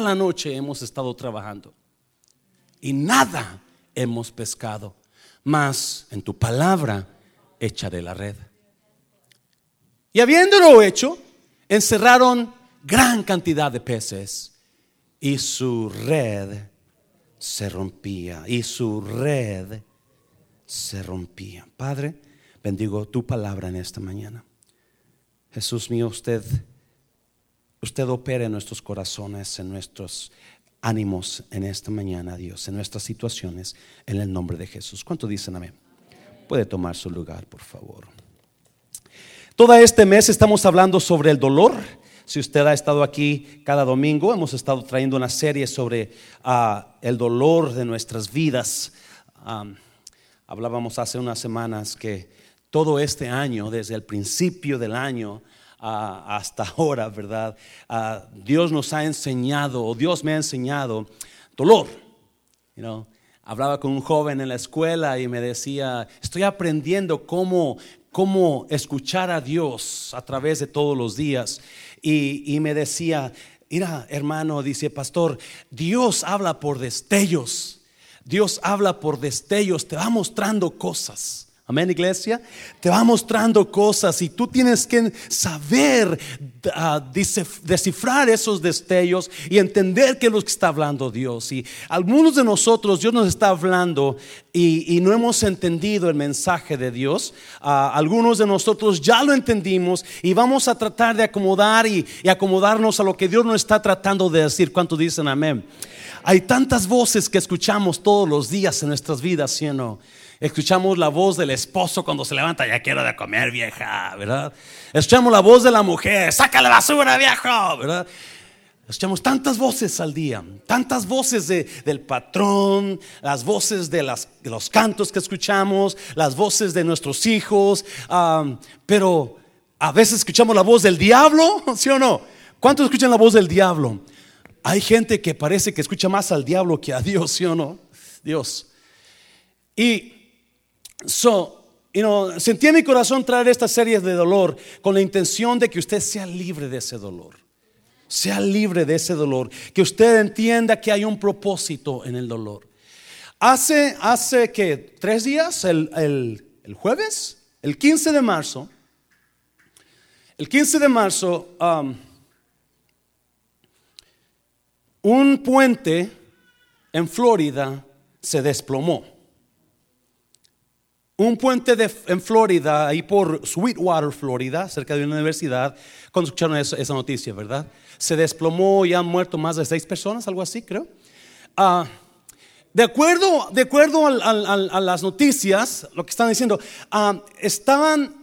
la noche hemos estado trabajando y nada hemos pescado, mas en tu palabra echaré la red. Y habiéndolo hecho, encerraron gran cantidad de peces y su red se rompía y su red se rompía. Padre, bendigo tu palabra en esta mañana. Jesús mío, usted usted opera en nuestros corazones, en nuestros ánimos en esta mañana, Dios, en nuestras situaciones, en el nombre de Jesús. ¿Cuánto dicen amén? Puede tomar su lugar, por favor. Todo este mes estamos hablando sobre el dolor. Si usted ha estado aquí cada domingo, hemos estado trayendo una serie sobre ah, el dolor de nuestras vidas. hablábamos hace unas semanas que todo este año, desde el principio del año, hasta ahora, ¿verdad? Dios nos ha enseñado, o Dios me ha enseñado, dolor. You hablaba con un joven en la escuela y me decía, estoy aprendiendo cómo, cómo escuchar a Dios a través de todos los días. Y, y me decía, mira, hermano, dice, pastor, Dios habla por destellos. Dios habla por destellos, te va mostrando cosas. Amén, iglesia. Te va mostrando cosas y tú tienes que saber ah, descifrar esos destellos y entender qué es lo que está hablando Dios. Y algunos de nosotros, Dios nos está hablando y, no hemos entendido el mensaje de Dios. Ah, algunos de nosotros ya lo entendimos y vamos a tratar de acomodar y, y acomodarnos a lo que Dios nos está tratando de decir. ¿Cuánto dicen amén? Hay tantas voces que escuchamos todos los días en nuestras vidas, ¿sí o no? Escuchamos la voz del esposo cuando se levanta, ya quiero de comer, vieja, ¿verdad? Escuchamos la voz de la mujer, saca la basura, viejo, ¿verdad? Escuchamos tantas voces al día, tantas voces del patrón, las voces de, los cantos que escuchamos, las voces de nuestros hijos, pero a veces escuchamos la voz del diablo, ¿sí o no? ¿Cuántos escuchan la voz del diablo? Hay gente que parece que escucha más al diablo que a Dios, ¿sí o no? Dios. Y So, you know, sentí en mi corazón traer esta serie de dolor con la intención de que usted sea libre de ese dolor. Sea libre de ese dolor. Que usted entienda que hay un propósito en el dolor. Hace, hace que tres días, el, el, jueves, el 15 de marzo, el 15 de marzo, um, un puente en Florida se desplomó un puente en Florida, ahí por Sweetwater, Florida, cerca de una universidad, cuando escucharon esa, noticia, ¿verdad? Se desplomó y han muerto más de seis personas, algo así, creo. Ah, de acuerdo, de acuerdo a, las noticias, lo que están diciendo, ah, estaban,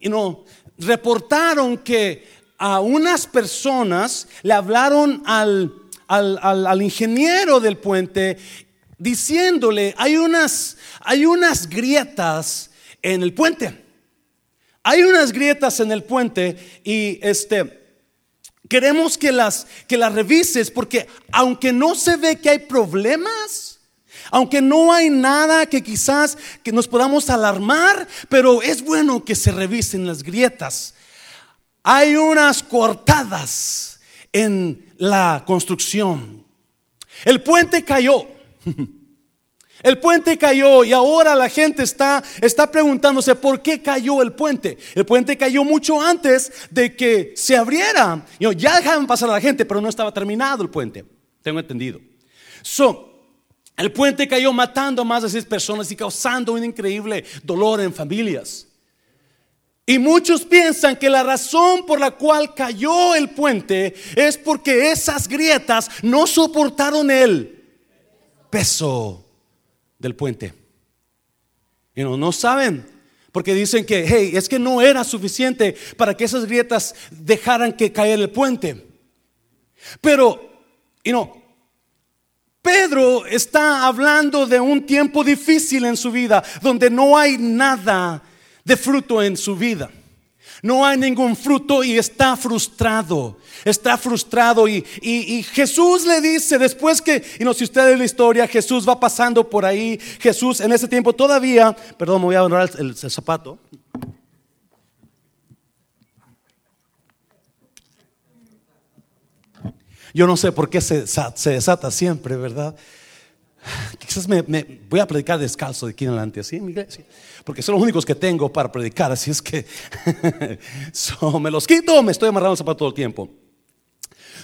you know, reportaron que a unas personas le hablaron al, al, ingeniero del puente diciéndole, hay unas, hay unas grietas en el puente. Hay unas grietas en el puente y este queremos que las que las revises porque aunque no se ve que hay problemas, aunque no hay nada que quizás que nos podamos alarmar, pero es bueno que se revisen las grietas. Hay unas cortadas en la construcción. El puente cayó. El puente cayó y ahora la gente está, está preguntándose por qué cayó el puente. El puente cayó mucho antes de que se abriera. Ya dejaban pasar a la gente, pero no estaba terminado el puente. Tengo entendido. So, el puente cayó matando a más de seis personas y causando un increíble dolor en familias. Y muchos piensan que la razón por la cual cayó el puente es porque esas grietas no soportaron el peso del puente. Y no, no saben, porque dicen que, hey, es que no era suficiente para que esas grietas dejaran que cayera el puente. Pero, y no, Pedro está hablando de un tiempo difícil en su vida, donde no hay nada de fruto en su vida. No hay ningún fruto y está frustrado. Está frustrado y, Jesús le dice, después que, y no si usted la historia, Jesús va pasando por ahí. Jesús en ese tiempo todavía, perdón, me voy a honrar el, zapato. Yo no sé por qué se, se desata siempre, ¿verdad? Quizás me, voy a predicar descalzo de aquí en adelante, así en mi iglesia, porque son los únicos que tengo para predicar, así es que me los quito, me estoy amarrando para todo el tiempo.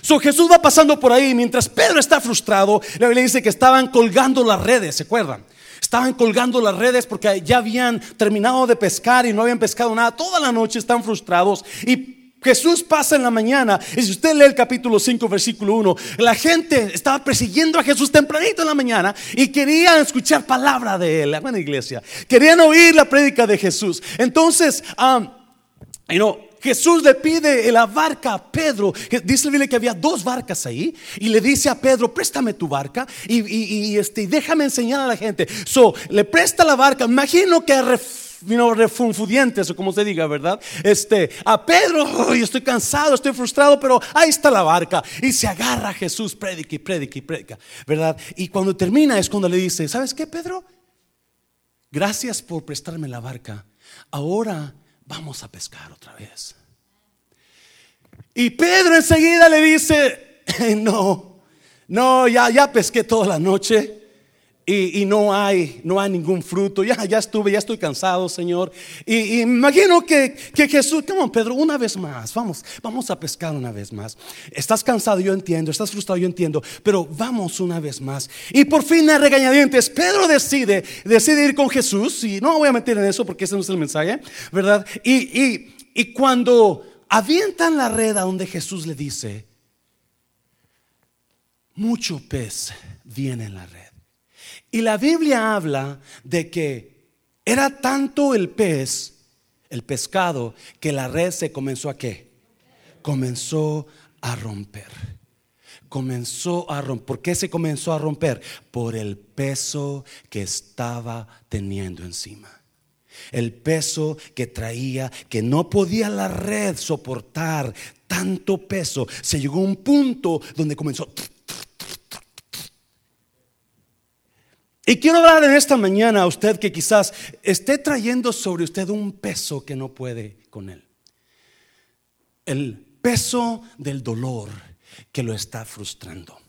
So, Jesús va pasando por ahí mientras Pedro está frustrado. La Biblia dice que estaban colgando las redes, ¿se acuerdan? Estaban colgando las redes porque ya habían terminado de pescar y no habían pescado nada. Toda la noche están frustrados y Jesús pasa en la mañana y si usted lee el capítulo 5 versículo 1, la gente estaba persiguiendo a Jesús tempranito en la mañana y querían escuchar palabra de él, buena iglesia. Querían oír la prédica de Jesús. Entonces, um, Jesús le pide la barca a Pedro. Dice que había dos barcas ahí. Y le dice a Pedro, préstame tu barca y, este, déjame enseñar a la gente. So, le presta la barca. Imagino que vino refunfudientes o como se diga, ¿verdad? Este, a Pedro, estoy cansado, estoy frustrado, pero ahí está la barca. Y se agarra a Jesús, predica y predica y predica, ¿verdad? Y cuando termina es cuando le dice, ¿sabes qué, Pedro? Gracias por prestarme la barca. Ahora vamos a pescar otra vez. Y Pedro enseguida le dice, no, no, ya, ya pesqué toda la noche y, no, hay, no hay ningún fruto. Ya, ya estuve, ya estoy cansado, Señor. Y, imagino que, que Jesús, come Pedro, una vez más, vamos, vamos a pescar una vez más. Estás cansado, yo entiendo, estás frustrado, yo entiendo, pero vamos una vez más. Y por fin a regañadientes, Pedro decide, decide ir con Jesús, y no me voy a meter en eso porque ese no es el mensaje, ¿verdad? Y, y, y cuando avientan la red a donde Jesús le dice, mucho pez viene en la red. Y la Biblia habla de que era tanto el pez, el pescado, que la red se comenzó a qué? Comenzó a romper. Comenzó a romper. ¿Por qué se comenzó a romper? Por el peso que estaba teniendo encima. El peso que traía, que no podía la red soportar tanto peso. Se llegó a un punto donde comenzó Y quiero hablar en esta mañana a usted que quizás esté trayendo sobre usted un peso que no puede con él. El peso del dolor que lo está frustrando.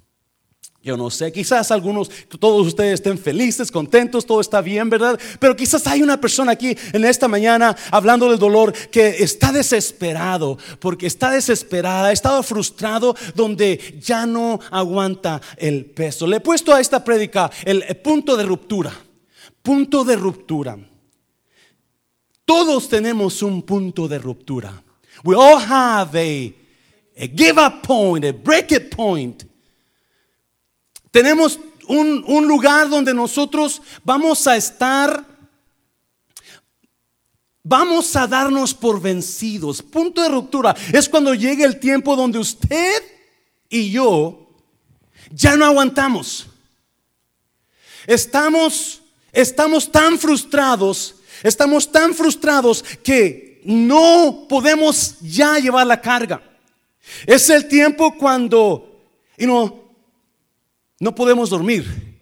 Yo no sé, quizás algunos, todos ustedes estén felices, contentos, todo está bien, ¿verdad? Pero quizás hay una persona aquí en esta mañana hablando del dolor que está desesperado, porque está desesperada, ha estado frustrado, donde ya no aguanta el peso. Le he puesto a esta prédica el punto de ruptura, punto de ruptura. Todos tenemos un punto de ruptura. We all have a, a give up point, a break it point. Tenemos un, lugar donde nosotros vamos a estar, vamos a darnos por vencidos. Punto de ruptura es cuando llegue el tiempo donde usted y yo ya no aguantamos. Estamos, estamos tan frustrados, estamos tan frustrados que no podemos ya llevar la carga. Es el tiempo cuando, y no no podemos dormir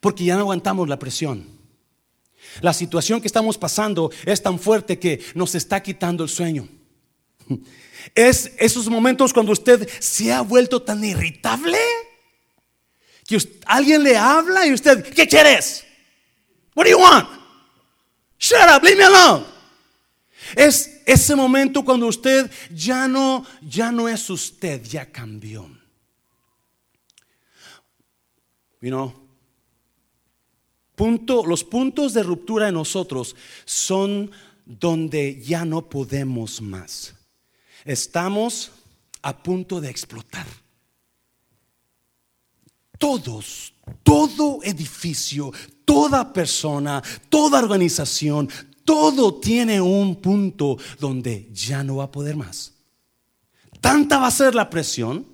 porque ya no aguantamos la presión. La situación que estamos pasando es tan fuerte que nos está quitando el sueño. Es esos momentos cuando usted se ha vuelto tan irritable que alguien le habla y usted, ¿qué quieres? What do you want? Shut up, leave me alone. Es ese momento cuando usted ya no ya no es usted, ya cambió. Punto, los puntos de ruptura en nosotros son donde ya no podemos más. Estamos a punto de explotar. Todos, todo edificio, toda persona, toda organización, todo tiene un punto donde ya no va a poder más. Tanta va a ser la presión,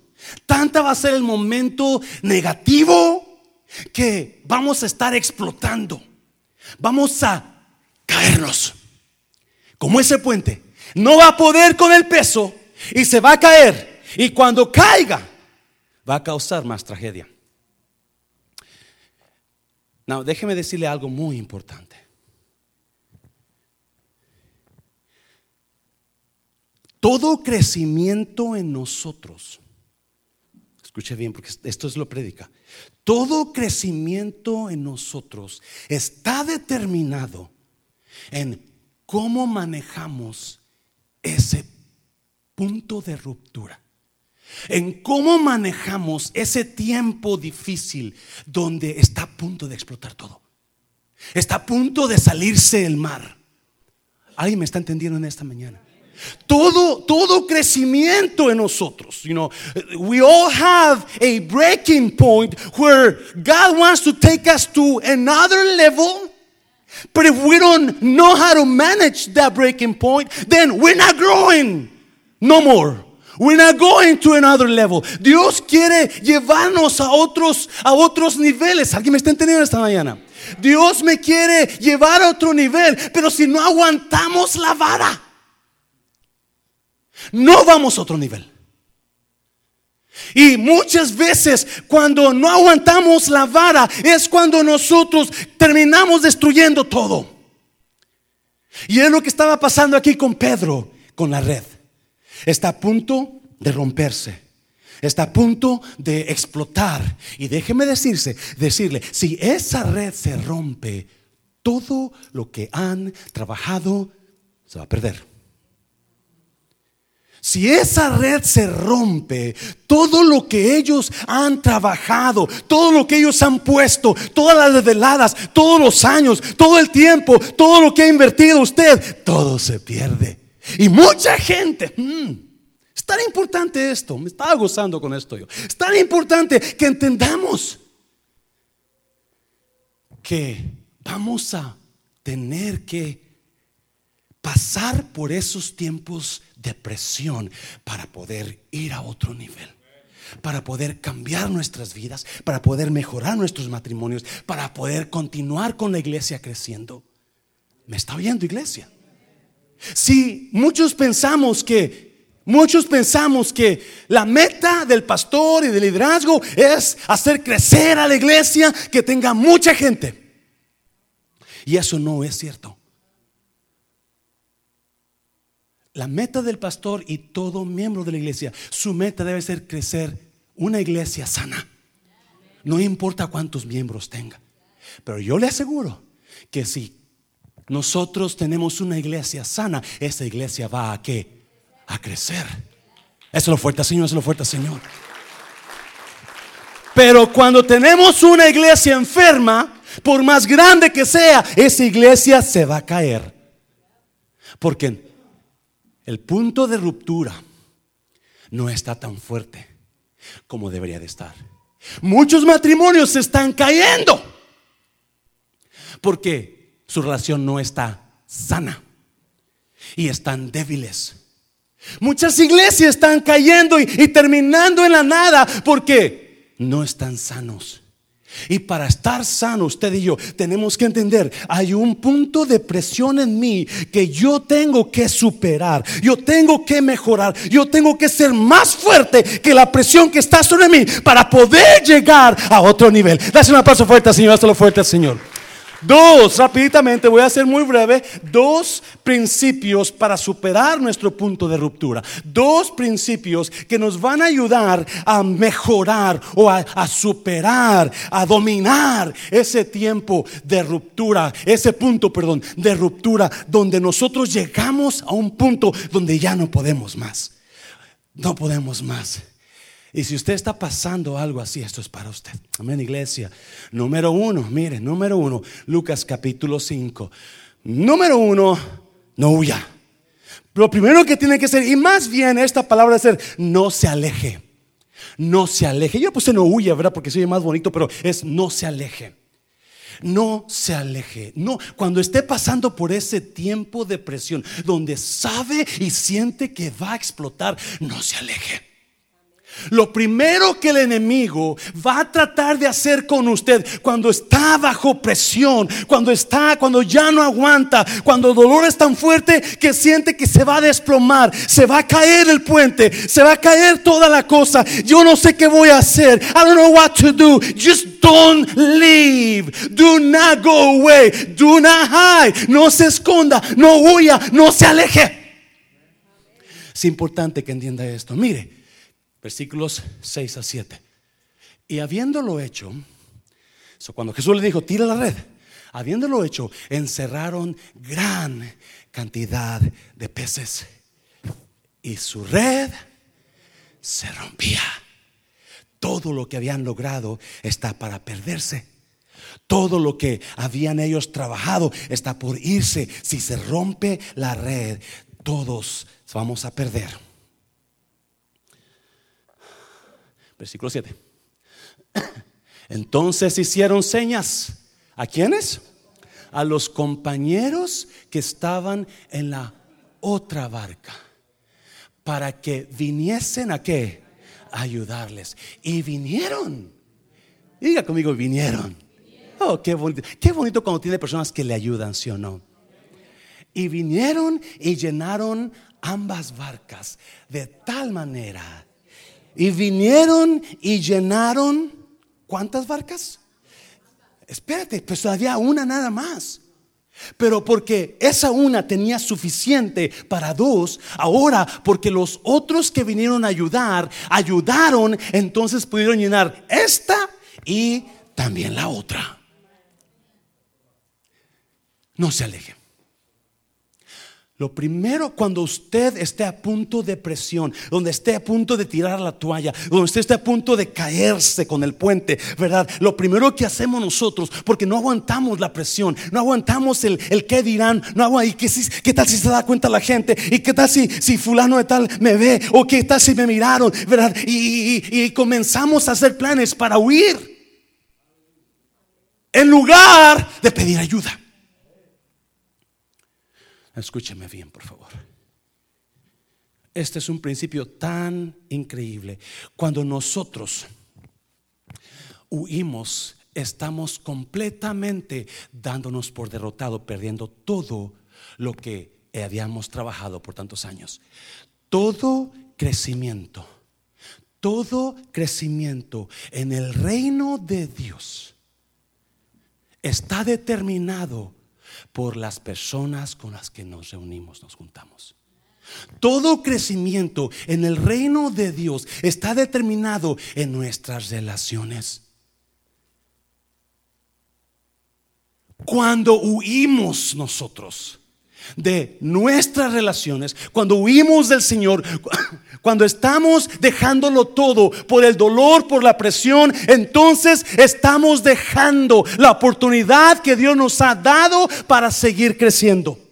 tanta va a ser el momento negativo que vamos a estar explotando. Vamos a caernos. Como ese puente. No va a poder con el peso y se va a caer. Y cuando caiga, va a causar más tragedia. No, déjeme decirle algo muy importante. Todo crecimiento en nosotros, Escuche bien, porque esto es lo predica. Todo crecimiento en nosotros está determinado en cómo manejamos ese punto de ruptura. En cómo manejamos ese tiempo difícil donde está a punto de explotar todo. Está a punto de salirse el mar. ¿Alguien me está entendiendo en esta mañana? Todo, todo crecimiento en nosotros. You know, we all have a breaking point where God wants to take us to another level. But if we don't know how to manage that breaking point, then we're not growing no more. We're not going to another level. Dios quiere llevarnos a otros, a otros niveles. ¿Alguien me está entendiendo esta mañana? Dios me quiere llevar a otro nivel, pero si no aguantamos la vara, no vamos a otro nivel. Y muchas veces cuando no aguantamos la vara es cuando nosotros terminamos destruyendo todo. Y es lo que estaba pasando aquí con Pedro, con la red. Está a punto de romperse. Está a punto de explotar. Y déjeme decirse, decirle, si esa red se rompe, todo lo que han trabajado se va a perder. Si esa red se rompe, todo lo que ellos han trabajado, todo lo que ellos han puesto, todas las veladas, todos los años, todo el tiempo, todo lo que ha invertido usted, todo se pierde. Y mucha gente, mm, es tan importante esto, me estaba gozando con esto yo, es tan importante que entendamos que vamos a tener que pasar por esos tiempos de presión para poder ir a otro nivel. Para poder cambiar nuestras vidas, para poder mejorar nuestros matrimonios, para poder continuar con la iglesia creciendo. ¿Me está oyendo, iglesia? Si muchos pensamos que, muchos pensamos que la meta del pastor y del liderazgo es hacer crecer a la iglesia, que tenga mucha gente. Y eso no es cierto. La meta del pastor y todo miembro de la iglesia, su meta debe ser crecer una iglesia sana. No importa cuántos miembros tenga. Pero yo le aseguro que si nosotros tenemos una iglesia sana, esa iglesia va a qué? A crecer. Eso es lo fuerte, Señor, eso es lo fuerte, Señor. Pero cuando tenemos una iglesia enferma, por más grande que sea, esa iglesia se va a caer. Porque el punto de ruptura no está tan fuerte como debería de estar. Muchos matrimonios están cayendo porque su relación no está sana y están débiles. Muchas iglesias están cayendo y, terminando en la nada porque no están sanos. Y para estar sano, usted y yo tenemos que entender, hay un punto de presión en mí que yo tengo que superar, yo tengo que mejorar, yo tengo que ser más fuerte que la presión que está sobre mí para poder llegar a otro nivel. Dase un paso fuerte, Señor, hazlo fuerte, Señor. Dos, rápidamente, voy a ser muy breve, dos principios para superar nuestro punto de ruptura. Dos principios que nos van a ayudar a mejorar o a, superar, a dominar ese tiempo de ruptura, ese punto, perdón, de ruptura, donde nosotros llegamos a un punto donde ya no podemos más. No podemos más. Y si usted está pasando algo así, esto es para usted. Amén, iglesia. Número uno, mire, número uno, Lucas capítulo 5. Número uno, no huya. Lo primero que tiene que ser, y más bien esta palabra es ser, no se aleje. No se aleje. Yo puse no huya, ¿verdad? Porque soy más bonito, pero es no se aleje. No se aleje. No, cuando esté pasando por ese tiempo de presión, donde sabe y siente que va a explotar, no se aleje. Lo primero que el enemigo va a tratar de hacer con usted cuando está bajo presión, cuando está, cuando ya no aguanta, cuando el dolor es tan fuerte que siente que se va a desplomar, se va a caer el puente, se va a caer toda la cosa. Yo no sé qué voy a hacer. I don't know what to do. Just don't leave. Do not go away. Do not hide. No se esconda, no huya, no se aleje. Es importante que entienda esto. Mire. Versículos 6 a 7. Y habiéndolo hecho, cuando Jesús le dijo, tira la red, habiéndolo hecho, encerraron gran cantidad de peces. Y su red se rompía. Todo lo que habían logrado está para perderse. Todo lo que habían ellos trabajado está por irse. Si se rompe la red, todos vamos a perder. Versículo 7. Entonces hicieron señas. ¿A quiénes? A los compañeros que estaban en la otra barca. Para que viniesen a qué? ayudarles. Y vinieron. Diga conmigo, vinieron. Oh, qué bonito. Qué bonito cuando tiene personas que le ayudan, ¿sí o no? Y vinieron y llenaron ambas barcas de tal manera. Y vinieron y llenaron, ¿cuántas barcas? Espérate, pues todavía una nada más. Pero porque esa una tenía suficiente para dos, ahora porque los otros que vinieron a ayudar, ayudaron, entonces pudieron llenar esta y también la otra. No se alejen. Lo primero, cuando usted esté a punto de presión, donde esté a punto de tirar la toalla, donde usted esté a punto de caerse con el puente, ¿verdad? Lo primero que hacemos nosotros, porque no aguantamos la presión, no aguantamos el, el qué dirán, no aguantamos, y qué, qué tal si se da cuenta la gente, y qué tal si, si fulano de tal me ve, o qué tal si me miraron, ¿verdad? Y, y comenzamos a hacer planes para huir, en lugar de pedir ayuda. Escúcheme bien, por favor. Este es un principio tan increíble. Cuando nosotros huimos, estamos completamente dándonos por derrotado, perdiendo todo lo que habíamos trabajado por tantos años. Todo crecimiento, todo crecimiento en el reino de Dios está determinado por las personas con las que nos reunimos, nos juntamos. Todo crecimiento en el reino de Dios está determinado en nuestras relaciones. Cuando huimos nosotros de nuestras relaciones, cuando huimos del Señor, cuando estamos dejándolo todo por el dolor, por la presión, entonces estamos dejando la oportunidad que Dios nos ha dado para seguir creciendo.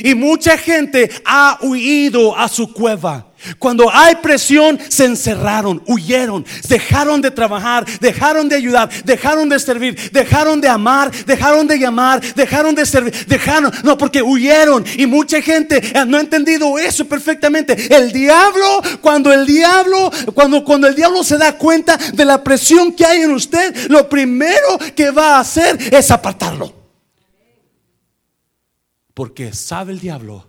Y mucha gente ha huido a su cueva. Cuando hay presión, se encerraron, huyeron, dejaron de trabajar, dejaron de ayudar, dejaron de servir, dejaron de amar, dejaron de llamar, dejaron de servir, dejaron, no, porque huyeron. Y mucha gente no ha entendido eso perfectamente. El diablo, cuando el diablo, cuando, cuando el diablo se da cuenta de la presión que hay en usted, lo primero que va a hacer es apartarlo. Porque sabe el diablo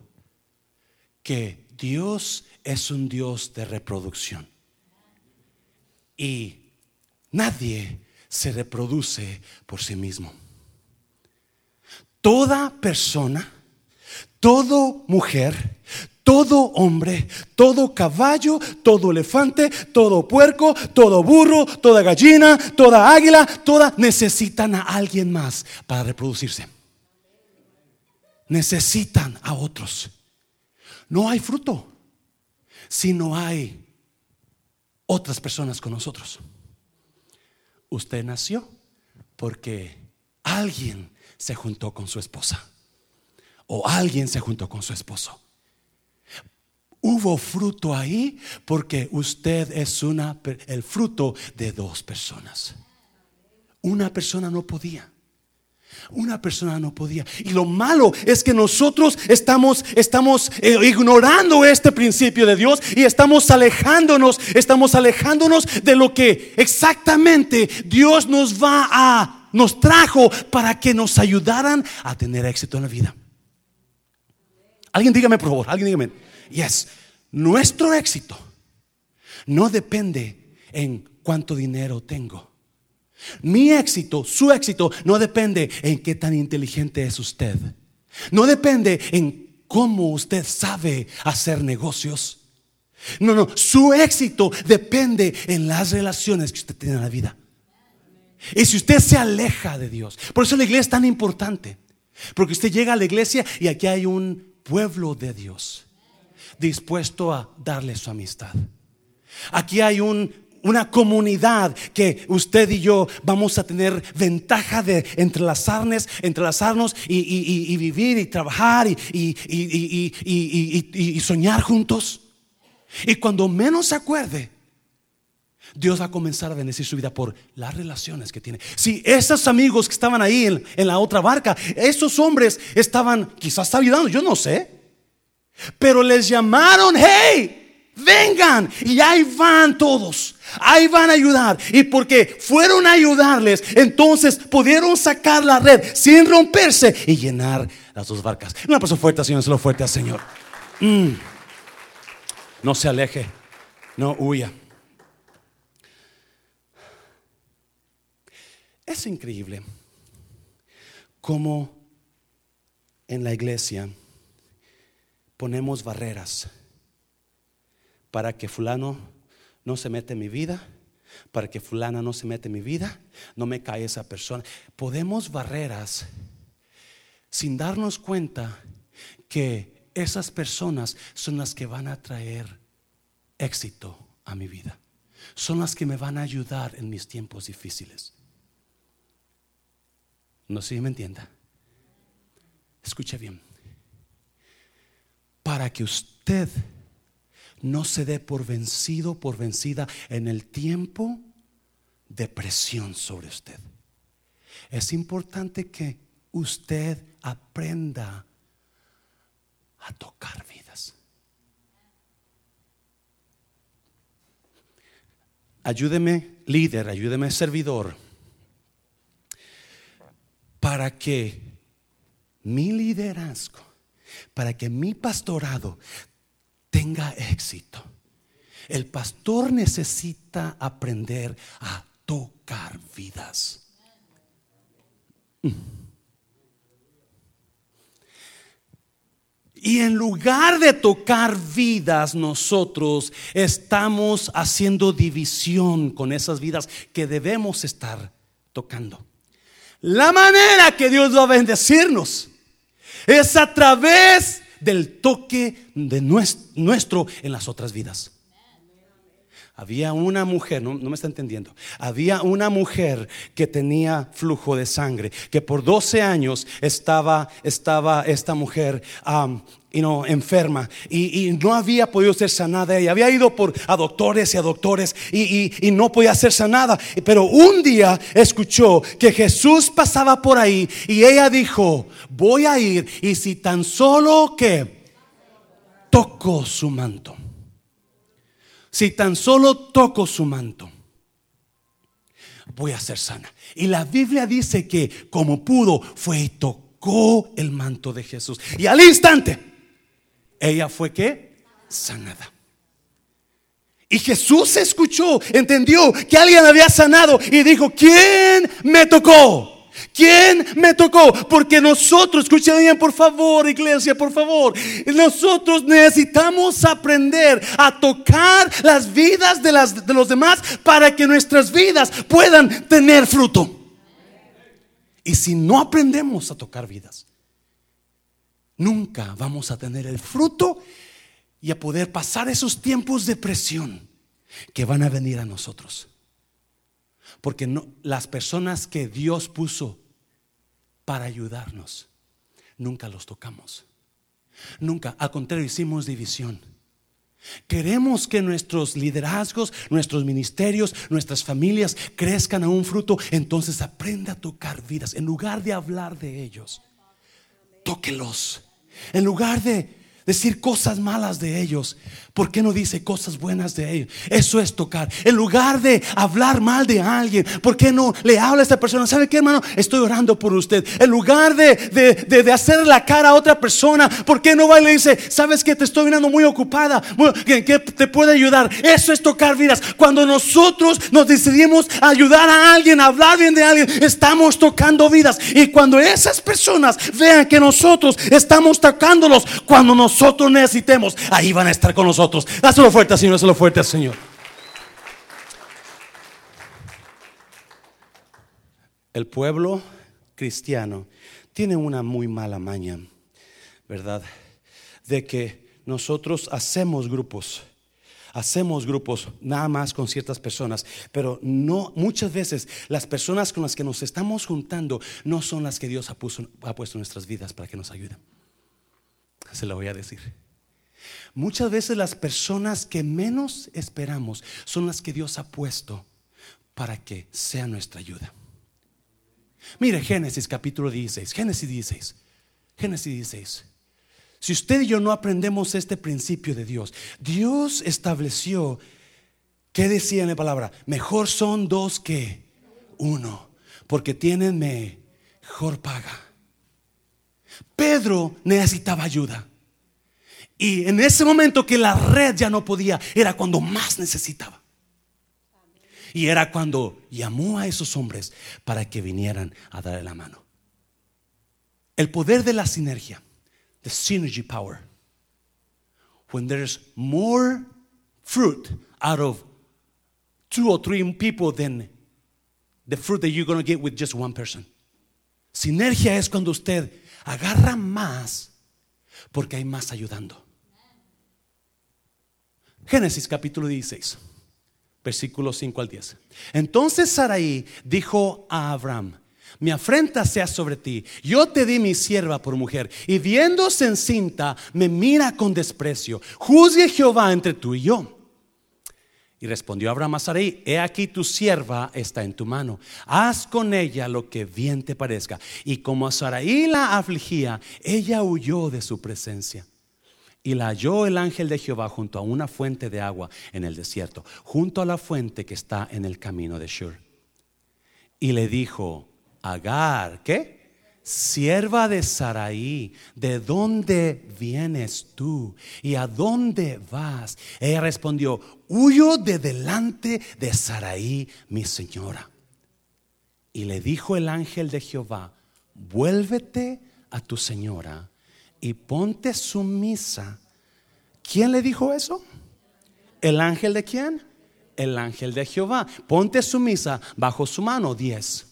que Dios es un Dios de reproducción. Y nadie se reproduce por sí mismo. Toda persona, todo mujer, todo hombre, todo caballo, todo elefante, todo puerco, todo burro, toda gallina, toda águila, toda necesitan a alguien más para reproducirse. Necesitan a otros. No hay fruto si no hay otras personas con nosotros? Usted nació porque alguien se juntó con su esposa o alguien se juntó con su esposo. Hubo fruto ahí porque usted es una, el fruto de dos personas. Una persona no podía. Una persona no podía. Y lo malo es que nosotros estamos, estamos eh, ignorando este principio de Dios y estamos alejándonos, estamos alejándonos de lo que exactamente Dios nos va a, nos trajo para que nos ayudaran a tener éxito en la vida. Alguien dígame, por favor, alguien dígame. Yes, nuestro éxito no depende en cuánto dinero tengo mi éxito, su éxito, no depende en qué tan inteligente es usted. No depende en cómo usted sabe hacer negocios. No, no, su éxito depende en las relaciones que usted tiene en la vida. Y si usted se aleja de Dios, por eso la iglesia es tan importante. Porque usted llega a la iglesia y aquí hay un pueblo de Dios dispuesto a darle su amistad. Aquí hay una comunidad que usted y yo vamos a tener ventaja de entrelazarnos, entrelazarnos y, vivir y trabajar y, y soñar juntos. Y cuando menos se acuerde, Dios va a comenzar a bendecir su vida por las relaciones que tiene. Si esos amigos que estaban ahí en, la otra barca, esos hombres estaban quizás ayudando, yo no sé. Pero les llamaron, hey, vengan. Y ahí van todos. Ahí van a ayudar. Y porque fueron a ayudarles, entonces pudieron sacar la red sin romperse y llenar las dos barcas. Una persona fuerte, Señor, fuerte al Señor. Mm. No se aleje, no huya. Es increíble cómo en la iglesia ponemos barreras para que fulano no se mete en mi vida, para que fulana no se mete en mi vida, no me cae esa persona. Podemos barreras sin darnos cuenta que esas personas son las que van a traer éxito a mi vida. Son las que me van a ayudar en mis tiempos difíciles. No sé si me entienda. Escuche bien. Para que usted no se dé por vencido, por vencida en el tiempo de presión sobre usted. Es importante que usted aprenda a tocar vidas. Ayúdeme, líder, ayúdeme, servidor para que mi liderazgo, para que mi pastorado tenga éxito. El pastor necesita aprender a tocar vidas. Y en lugar de tocar vidas, nosotros estamos haciendo división con esas vidas que debemos estar tocando. La manera que Dios va a bendecirnos es a través del toque de nuestro en las otras vidas. Había una mujer, no, me está entendiendo, había una mujer que tenía flujo de sangre, que por 12 años estaba, estaba esta mujer y no, enferma y, no había podido ser sanada ella. Había ido por, a doctores y a doctores y, no podía ser sanada. Pero un día escuchó que Jesús pasaba por ahí y ella dijo, voy a ir y si tan solo que toco su manto, si tan solo toco su manto, voy a ser sana. Y la Biblia dice que como pudo fue y tocó el manto de Jesús. Y al instante ella fue que sanada. Y Jesús escuchó, entendió que alguien había sanado y dijo, ¿quién me tocó? ¿Quién me tocó? Porque nosotros, escuchen bien por favor, iglesia, por favor. Nosotros necesitamos aprender a tocar las vidas de, las, de los demás para que nuestras vidas puedan tener fruto. Y si no aprendemos a tocar vidas, nunca vamos a tener el fruto y a poder pasar esos tiempos de presión que van a venir a nosotros. Porque no, las personas que Dios puso para ayudarnos, nunca los tocamos. Nunca, al contrario, hicimos división. Queremos que nuestros liderazgos, nuestros ministerios, nuestras familias crezcan a un fruto. Entonces aprenda a tocar vidas en lugar de hablar de ellos tóquelos. En lugar de decir cosas malas de ellos, ¿por qué no dice cosas buenas de ellos? Eso es tocar. En lugar de hablar mal de alguien, ¿por qué no le habla a esta persona? ¿Sabe qué, hermano? Estoy orando por usted. En lugar de, de, hacer la cara a otra persona, ¿por qué no va y le dice, sabes que te estoy mirando muy ocupada, que, te puede ayudar? Eso es tocar vidas. Cuando nosotros nos decidimos ayudar a alguien, hablar bien de alguien, estamos tocando vidas. Y cuando esas personas vean que nosotros estamos tocándolos, cuando nosotros necesitemos, ahí van a estar con nosotros nosotros. Dáselo fuerte, Señor, dáselo fuerte, Señor. El pueblo cristiano tiene una muy mala maña, ¿verdad? De que nosotros hacemos grupos hacemos grupos nada más con ciertas personas, pero no muchas veces las personas con las que nos estamos juntando no son las que Dios ha, puesto en nuestras vidas para que nos ayuden. Se lo voy a decir. Muchas veces las personas que menos esperamos son las que Dios ha puesto para que sea nuestra ayuda. Mire Génesis capítulo 16, Génesis 16, Génesis 16. Si usted y yo no aprendemos este principio de Dios, Dios estableció, ¿qué decía en la palabra? Mejor son dos que uno, porque tienen mejor paga. Pedro necesitaba ayuda. Y en ese momento que la red ya no podía, era cuando más necesitaba. Y era cuando llamó a esos hombres para que vinieran a darle la mano. El poder de la sinergia, the synergy power. When there's more fruit out of two or three people than the fruit that you're going to get with just one person. Sinergia es cuando usted agarra más porque hay más ayudando. Génesis capítulo 16 versículos 5 al 10. Entonces Sarai dijo a Abraham, mi afrenta sea sobre ti. Yo te di mi sierva por mujer y viéndose encinta me mira con desprecio. Juzgue Jehová entre tú y yo. Y respondió Abraham a Sarai, he aquí tu sierva está en tu mano. Haz con ella lo que bien te parezca. Y como Sarai la afligía, ella huyó de su presencia. Y la halló el ángel de Jehová junto a una fuente de agua en el desierto, junto a la fuente que está en el camino de Shur. Y le dijo, Agar, ¿qué? Sierva de Saraí, ¿de dónde vienes tú? ¿Y a dónde vas? Ella respondió, huyo de delante de Saraí, mi señora. Y le dijo el ángel de Jehová, vuélvete a tu señora y ponte sumisa. ¿Quién le dijo eso? ¿El ángel de quién? El ángel de Jehová. Ponte sumisa bajo su mano. 10.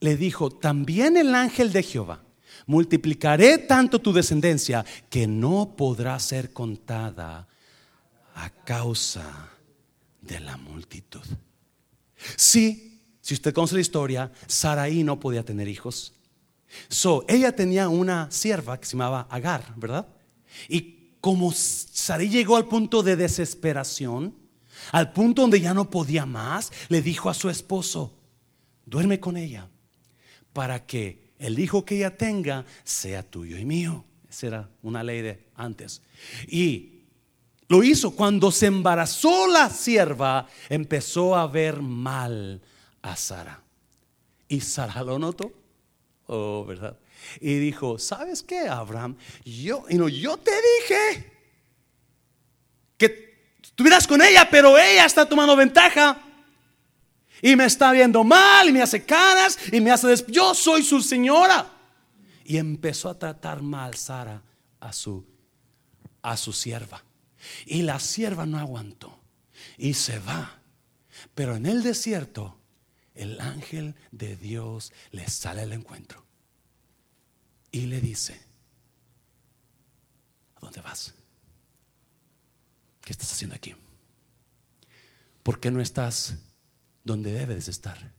Le dijo, también el ángel de Jehová, multiplicaré tanto tu descendencia que no podrá ser contada a causa de la multitud. Sí, si usted conoce la historia, Saraí no podía tener hijos. So, ella tenía una sierva que se llamaba Agar, ¿verdad? Y como Sarai llegó al punto de desesperación, al punto donde ya no podía más, le dijo a su esposo, duerme con ella para que el hijo que ella tenga sea tuyo y mío. Esa era una ley de antes. Y lo hizo cuando se embarazó la sierva, empezó a ver mal a Sara. Y Sara lo notó. Oh, ¿verdad? Y dijo, ¿sabes qué, Abraham? Yo, no, yo te dije que estuvieras con ella, pero ella está tomando ventaja. Y me está viendo mal y me hace caras y me hace... Yo soy su señora. Y empezó a tratar mal Sara a su, a su sierva. Y la sierva no aguantó y se va. Pero en el desierto el ángel de Dios le sale al encuentro y le dice, ¿a dónde vas? ¿Qué estás haciendo aquí? ¿Por qué no estás donde debes estar?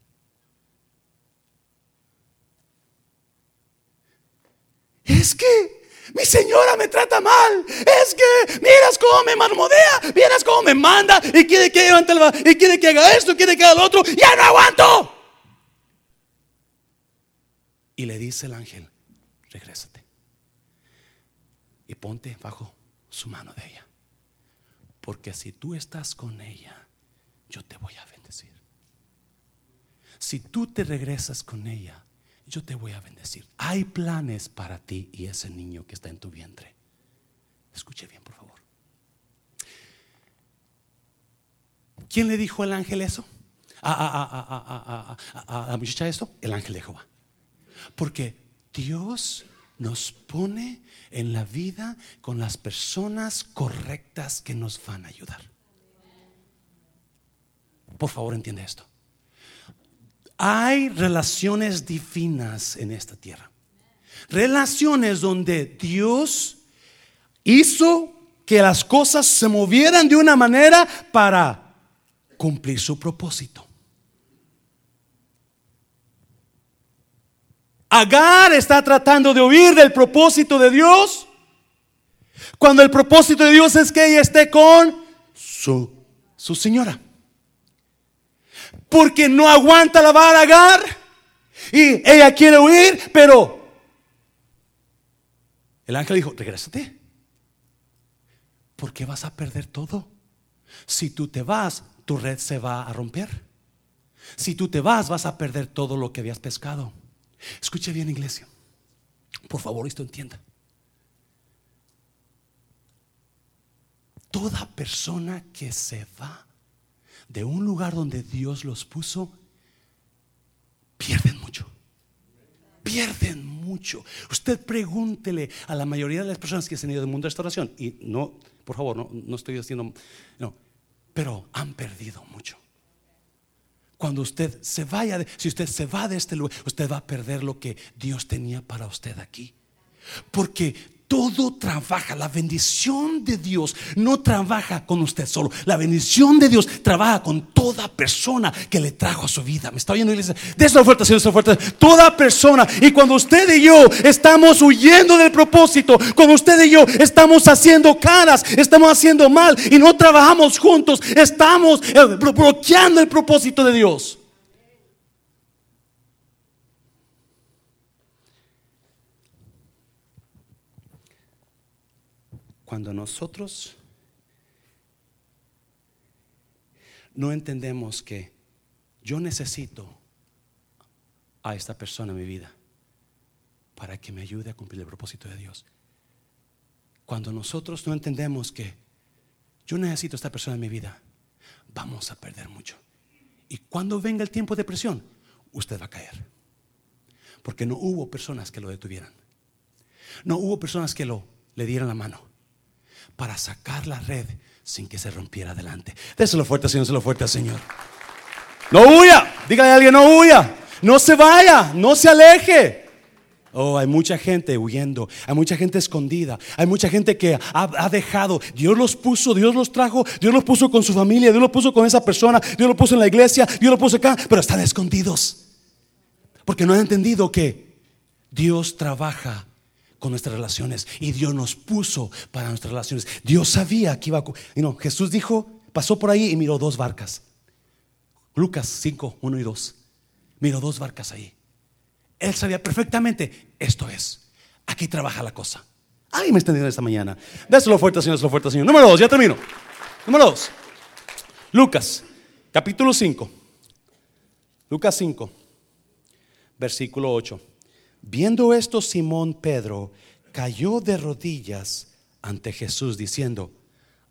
Es que mi señora me trata mal. Es que miras cómo me marmodea, miras cómo me manda y quiere que levante el, y quiere que haga esto, quiere que haga lo otro. Ya no aguanto. Y le dice el ángel, regrésate y ponte bajo su mano de ella. Porque si tú estás con ella, yo te voy a bendecir. Si tú te regresas con ella, yo te voy a bendecir. Hay planes para ti y ese niño que está en tu vientre. Escuche bien, por favor. ¿Quién le dijo al ángel eso? A, a, muchacha esto, el ángel de Jehová. Porque Dios nos pone en la vida con las personas correctas que nos van a ayudar. Por favor, entiende esto. Hay relaciones divinas en esta tierra. Relaciones donde Dios hizo que las cosas se movieran de una manera para cumplir su propósito. Agar está tratando de huir del propósito de Dios. Cuando el propósito de Dios es que ella esté con su, su señora. Porque no aguanta la vara Agar. Y ella quiere huir, pero el ángel dijo, regrésate. Porque vas a perder todo. Si tú te vas, tu red se va a romper. Si tú te vas, vas a perder todo lo que habías pescado. Escuche bien, iglesia. Por favor, esto entienda. Toda persona que se va de un lugar donde Dios los puso, pierden mucho. Pierden mucho. Usted pregúntele a la mayoría de las personas que se han ido del mundo de restauración, y no, por favor, no, no estoy diciendo, no, pero han perdido mucho. Cuando usted se vaya, si usted se va de este lugar, usted va a perder lo que Dios tenía para usted aquí. Porque todo trabaja, la bendición de Dios no trabaja con usted solo, la bendición de Dios trabaja con toda persona que le trajo a su vida. ¿Me está oyendo iglesia? De esa oferta, Señor, esa oferta. Toda persona. Y cuando usted y yo estamos huyendo del propósito, cuando usted y yo estamos haciendo caras, estamos haciendo mal y no trabajamos juntos, estamos eh, bloqueando el propósito de Dios. Cuando nosotros no entendemos que yo necesito a esta persona en mi vida para que me ayude a cumplir el propósito de Dios. Cuando nosotros no entendemos que yo necesito a esta persona en mi vida, vamos a perder mucho. Y cuando venga el tiempo de presión, usted va a caer. Porque no hubo personas que lo detuvieran. No hubo personas que lo le dieran la mano para sacar la red sin que se rompiera adelante. Déselo fuerte, Señor, déselo fuerte, Señor. No huya, dígale a alguien, no huya, no se vaya, no se aleje. Oh, hay mucha gente huyendo, hay mucha gente escondida, hay mucha gente que ha, ha, dejado. Dios los puso, Dios los trajo, Dios los puso con su familia, Dios los puso con esa persona, Dios los puso en la iglesia, Dios los puso acá, pero están escondidos. Porque no han entendido que Dios trabaja con nuestras relaciones. Y Dios nos puso para nuestras relaciones. Dios sabía que iba a... Y no, Jesús dijo, pasó por ahí y miró dos barcas. Lucas 5, 1 y 2. Miró dos barcas ahí. Él sabía perfectamente, esto es, aquí trabaja la cosa. Ay, me entendiendo esta mañana. Déselo fuerte, Señor, déselo fuerte, Señor. Número dos, ya termino. Número dos. Lucas, capítulo 5. Lucas 5, versículo 8. Viendo esto, Simón Pedro cayó de rodillas ante Jesús diciendo,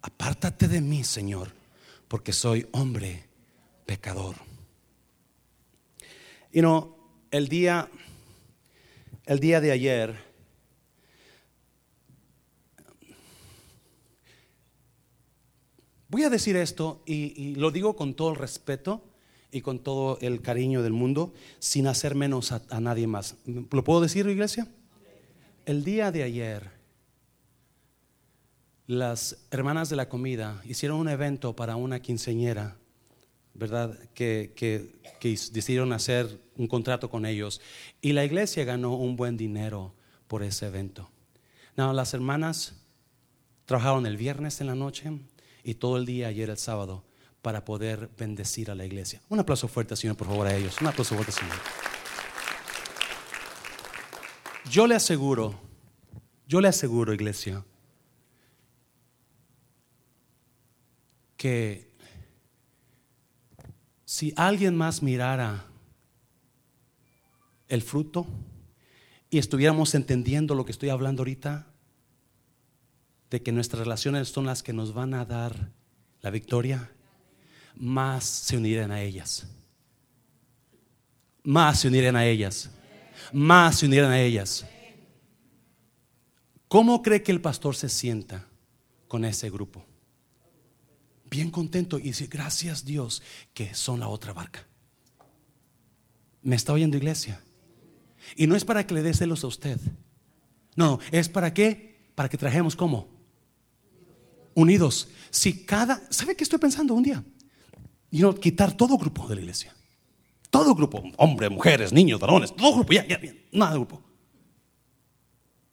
apártate de mí, Señor, porque soy hombre pecador. Y no, el día, el día de ayer, voy a decir esto y, y lo digo con todo el respeto y con todo el cariño del mundo, sin hacer menos a, nadie más. ¿Lo puedo decir, iglesia? El día de ayer, las hermanas de la comida hicieron un evento para una quinceñera, ¿verdad? Que, que, que decidieron hacer un contrato con ellos y la iglesia ganó un buen dinero por ese evento. No, las hermanas trabajaron el viernes en la noche y todo el día ayer el sábado para poder bendecir a la iglesia. Un aplauso fuerte, Señor, por favor, a ellos. Un aplauso fuerte, Señor. Yo le aseguro, yo le aseguro, iglesia, que si alguien más mirara el fruto y estuviéramos entendiendo lo que estoy hablando ahorita, de que nuestras relaciones son las que nos van a dar la victoria, más se unirán a ellas. Más se unirán a ellas. Más se unirán a ellas. ¿Cómo cree que el pastor se sienta con ese grupo? Bien contento y dice, gracias Dios que son la otra barca. ¿Me está oyendo iglesia? Y no es para que le dé celos a usted. No, es para qué? Para que trajemos como unidos. Si cada, ¿sabe qué estoy pensando un día? Y no quitar todo grupo de la iglesia. Todo grupo, hombres, mujeres, niños, varones, todo grupo, ya, ya, ya, nada de grupo.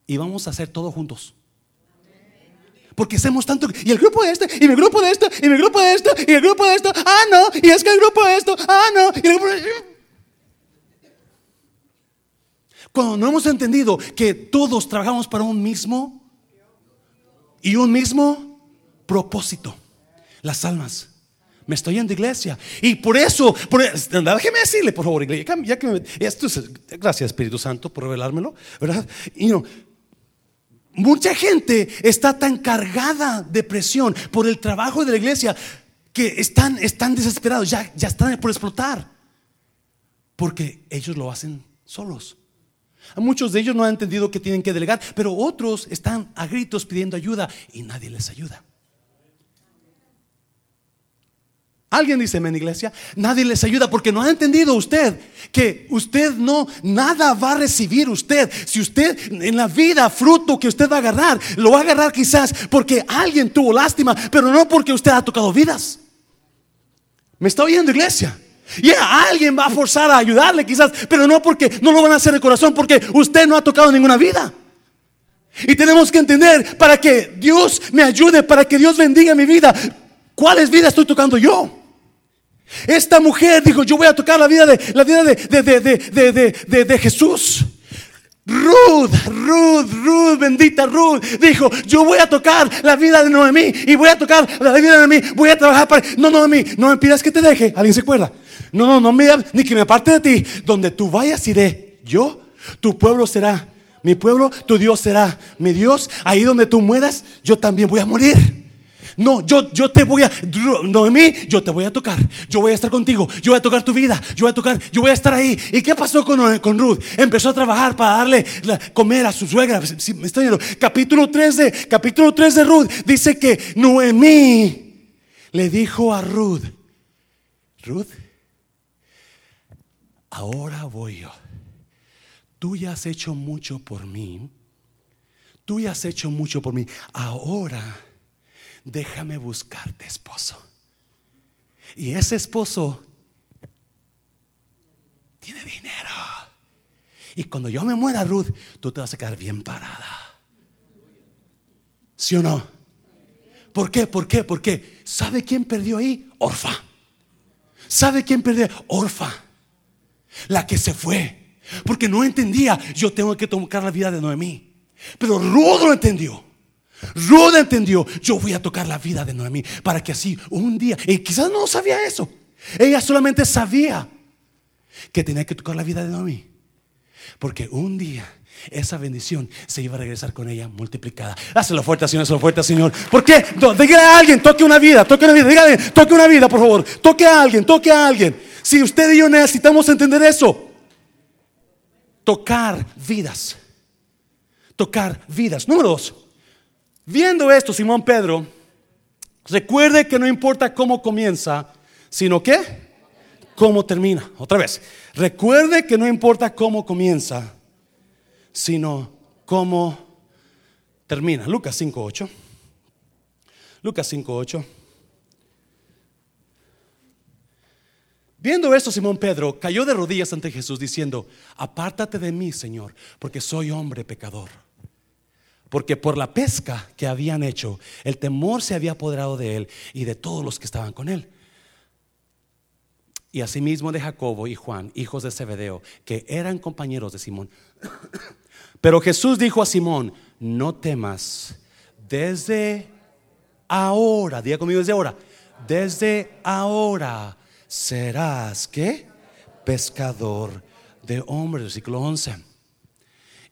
Y vamos a hacer todo juntos. Porque hacemos tanto. Y el grupo de este, y mi grupo de esto, y mi grupo de esto, y el grupo de esto. Ah, no. Y es que el grupo de esto. Ah, no. Y el grupo de... Cuando no hemos entendido que todos trabajamos para un mismo y un mismo propósito, las almas. Me estoy yendo iglesia. Y por eso, por, déjeme decirle, por favor, iglesia, ya que gracias Espíritu Santo por revelármelo, ¿verdad? Y no, mucha gente está tan cargada de presión por el trabajo de la iglesia que están, están desesperados, ya, ya están por explotar, porque ellos lo hacen solos. Muchos de ellos no han entendido que tienen que delegar, pero otros están a gritos pidiendo ayuda y nadie les ayuda. Alguien dice, en iglesia, nadie les ayuda porque no ha entendido usted que usted no, nada va a recibir usted. Si usted en la vida, fruto que usted va a agarrar, lo va a agarrar quizás porque alguien tuvo lástima, pero no porque usted ha tocado vidas. ¿Me está oyendo iglesia? Y alguien va a forzar a ayudarle quizás, pero no porque no lo van a hacer de corazón, porque usted no ha tocado ninguna vida. Y tenemos que entender para que Dios me ayude, para que Dios bendiga mi vida. ¿Cuáles vidas estoy tocando yo? Esta mujer dijo, yo voy a tocar la vida de, la vida de, de, de Jesús. Ruth, Ruth, Ruth, bendita Ruth, dijo, yo voy a tocar la vida de Noemí y voy a tocar la vida de Noemí, voy a trabajar para... No, Noemí, no me pidas que te deje, ¿alguien se acuerda? No, no, no me ni que me aparte de ti, donde tú vayas iré, yo, tu pueblo será mi pueblo, tu Dios será mi Dios, ahí donde tú mueras, yo también voy a morir. No, yo, yo te voy a, Noemí, yo te voy a tocar. Yo voy a estar contigo. Yo voy a tocar tu vida. Yo voy a tocar, yo voy a estar ahí. ¿Y qué pasó con, con Ruth? Empezó a trabajar para darle comer a su suegra. me Capítulo 3 de, capítulo 3 de Ruth dice que Noemí le dijo a Ruth, Ruth, ahora voy yo. Tú ya has hecho mucho por mí. Tú ya has hecho mucho por mí. Ahora déjame buscarte esposo. Y ese esposo tiene dinero. Y cuando yo me muera, Ruth, tú te vas a quedar bien parada. ¿Sí o no? ¿Por qué? ¿Por qué? ¿Por qué? ¿Sabe quién perdió ahí? Orfa. ¿Sabe quién perdió? Orfa. La que se fue. Porque no entendía, yo tengo que tocar la vida de Noemí. Pero Ruth lo entendió. Ruth entendió, yo voy a tocar la vida de Noemí para que así un día, y quizás no sabía eso, ella solamente sabía que tenía que tocar la vida de Noemí, porque un día esa bendición se iba a regresar con ella multiplicada. Hazlo fuerte, Señor, hazlo fuerte, Señor. ¿Por qué? dígale a alguien, toque una vida, toque una vida, dígale, toque una vida, por favor. Toque a alguien, toque a alguien. Si usted y yo necesitamos entender eso, tocar vidas. Tocar vidas. Número dos. Viendo esto, Simón Pedro, recuerde que no importa cómo comienza, sino que cómo termina. Otra vez, recuerde que no importa cómo comienza, sino cómo termina. Lucas 5.8. Lucas 5.8. Viendo esto, Simón Pedro cayó de rodillas ante Jesús diciendo, apártate de mí, Señor, porque soy hombre pecador. Porque por la pesca que habían hecho, el temor se había apoderado de él y de todos los que estaban con él. Y asimismo de Jacobo y Juan, hijos de Zebedeo, que eran compañeros de Simón. Pero Jesús dijo a Simón, no temas, desde ahora, diga conmigo desde ahora, desde ahora serás, ¿qué? Pescador de hombres, versículo 11.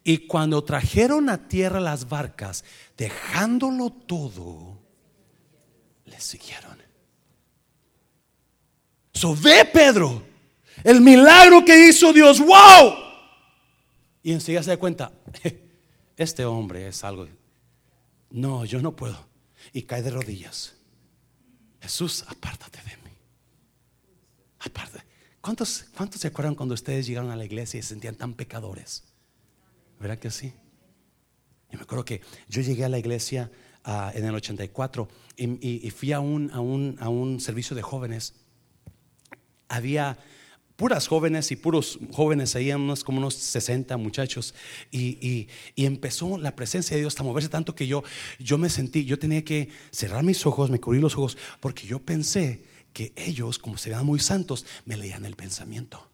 Y cuando trajeron a tierra las barcas, dejándolo todo, le siguieron. So ve Pedro, el milagro que hizo Dios, wow. Y enseguida se da cuenta, este hombre es algo. No, yo no puedo. Y cae de rodillas. Jesús, apártate de mí. Aparte. ¿Cuántos, ¿Cuántos se acuerdan cuando ustedes llegaron a la iglesia y se sentían tan pecadores? ¿Verdad que sí? Yo me acuerdo que yo llegué a la iglesia ah, en el 84 y, fui a un, a, un, a un servicio de jóvenes. Había puras jóvenes y puros jóvenes ahí, unos, como unos 60 muchachos. Y, empezó la presencia de Dios a moverse tanto que yo, yo me sentí, yo tenía que cerrar mis ojos, me cubrí los ojos, porque yo pensé que ellos, como se vean muy santos, me leían el pensamiento.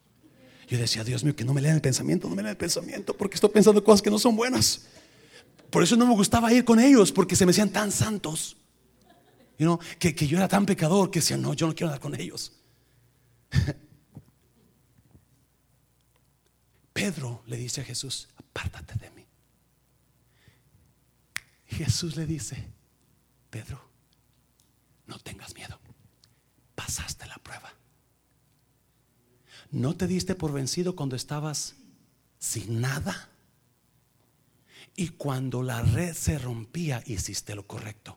Yo decía, Dios mío, que no me lean el pensamiento, no me lean el pensamiento, porque estoy pensando cosas que no son buenas. Por eso no me gustaba ir con ellos, porque se me hacían tan santos. que, que yo era tan pecador que decía, no, yo no quiero andar con ellos. Pedro le dice a Jesús, apártate de mí. Jesús le dice, Pedro, no tengas miedo, pasaste la prueba. ¿No te diste por vencido cuando estabas sin nada? Y cuando la red se rompía, hiciste lo correcto.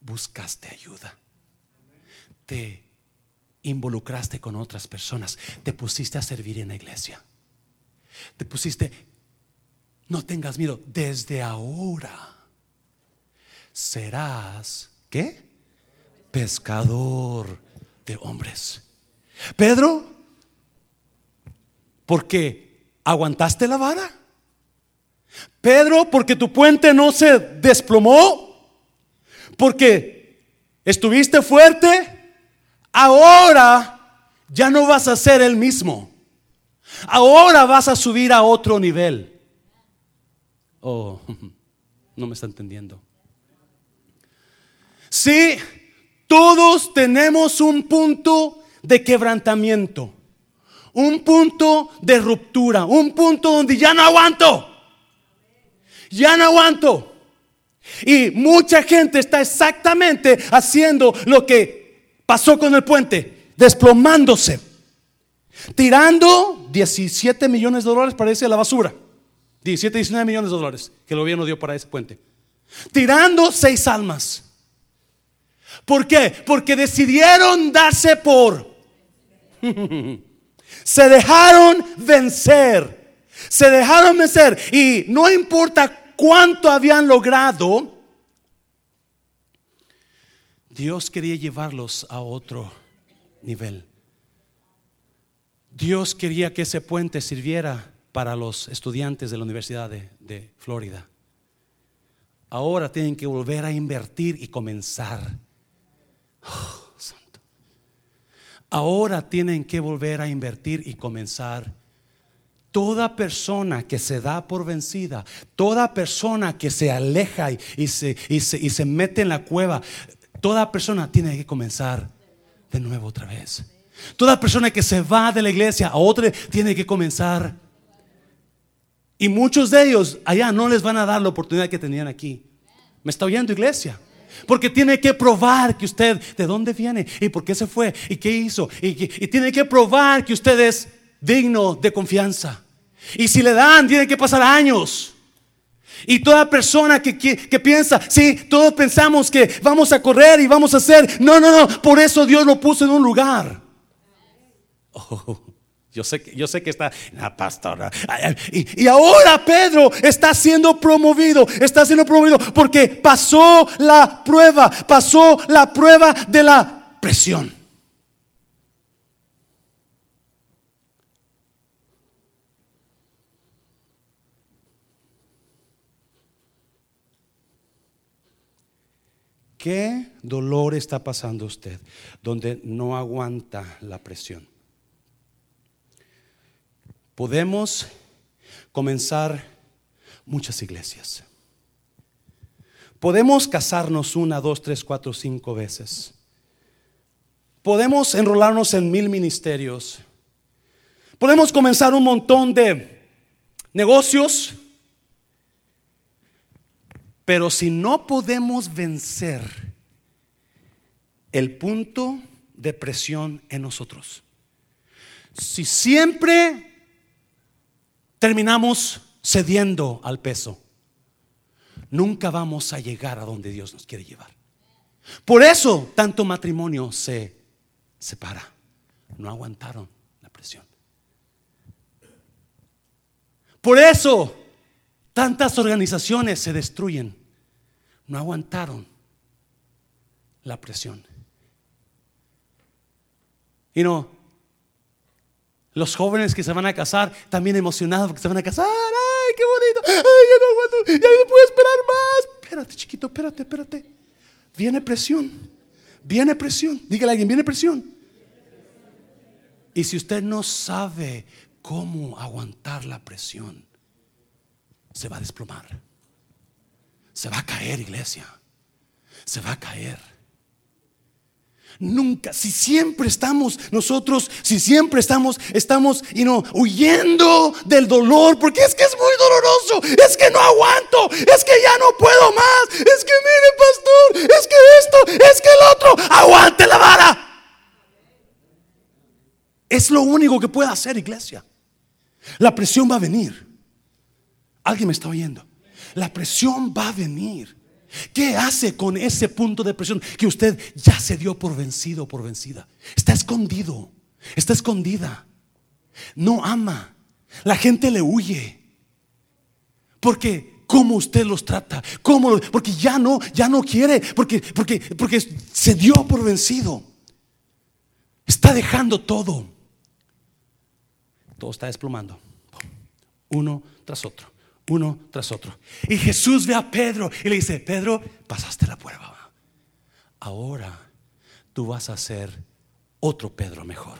Buscaste ayuda. Te involucraste con otras personas. Te pusiste a servir en la iglesia te pusiste, no tengas miedo, desde ahora serás, ¿qué? Pescador de hombres. Pedro, porque aguantaste la vara. Pedro, porque tu puente no se desplomó. Porque estuviste fuerte. Ahora ya no vas a ser el mismo. Ahora vas a subir a otro nivel. Oh, no me está entendiendo. Sí, todos tenemos un punto de quebrantamiento, un punto de ruptura, un punto donde ya no aguanto. Ya no aguanto. Y mucha gente está exactamente haciendo lo que pasó con el puente, desplomándose tirando 17 millones de dólares para irse a la basura. 17, 19 millones de dólares que el gobierno dio para ese puente. Tirando seis almas. ¿Por qué? Porque decidieron darse por. Se dejaron vencer. Se dejaron vencer. Y no importa cuánto habían logrado, Dios quería llevarlos a otro nivel. Dios quería que ese puente sirviera para los estudiantes de la Universidad de, Florida. Ahora tienen que volver a invertir y comenzar. Oh. Ahora tienen que volver a invertir y comenzar. Toda persona que se da por vencida, toda persona que se aleja y, se, y se mete en la cueva, toda persona tiene que comenzar de nuevo otra vez. Toda persona que se va de la iglesia a otra tiene que comenzar. Y muchos de ellos allá no les van a dar la oportunidad que tenían aquí. ¿Me está oyendo iglesia? Porque tiene que probar que usted de dónde viene y por qué se fue y qué hizo. Y, tiene que probar que usted es digno de confianza. Y si le dan, tiene que pasar años. Y toda persona que, que, piensa, sí, todos pensamos que vamos a correr y vamos a hacer. No, no, no. Por eso Dios lo puso en un lugar. Oh, yo sé, yo sé que está la pastora. Y, y, ahora Pedro está siendo promovido, está siendo promovido porque pasó la prueba, pasó la prueba de la presión. ¿Qué dolor está pasando usted donde no aguanta la presión? Podemos comenzar muchas iglesias. Podemos casarnos una, dos, tres, cuatro, cinco veces. Podemos enrolarnos en mil ministerios. Podemos comenzar un montón de negocios. Pero si no podemos vencer el punto de presión en nosotros, si siempre terminamos cediendo al peso, nunca vamos a llegar a donde Dios nos quiere llevar. Por eso tanto matrimonio se separa. No aguantaron la presión. Por eso tantas organizaciones se destruyen. No aguantaron la presión. Y no, los jóvenes que se van a casar, también emocionados porque se van a casar. ¡Ay, qué bonito! ¡Ay, ya no aguanto! ¡Ya no puedo esperar más! Espérate, chiquito, espérate, espérate. Viene presión. Viene presión. Dígale a alguien, viene presión. Y si usted no sabe cómo aguantar la presión, se va a desplomar. Se va a caer, iglesia. Se va a caer. Nunca, si siempre estamos nosotros, si siempre estamos, estamos y no huyendo del dolor, porque es que es muy doloroso, es que no aguanto, es que ya no puedo más, es que mire pastor, es que esto, es que el otro, aguante la vara. Es lo único que puede hacer iglesia. La presión va a venir. Alguien me está oyendo. La presión va a venir. ¿Qué hace con ese punto de presión que usted ya se dio por vencido o por vencida? Está escondido, está escondida. No ama. La gente le huye. Porque cómo usted los trata, cómo porque ya no, ya no quiere, porque porque porque se dio por vencido. Está dejando todo. Todo está desplomando. Uno tras otro uno tras otro. Y Jesús ve a Pedro y le dice, Pedro, pasaste la prueba. Ahora tú vas a ser otro Pedro mejor.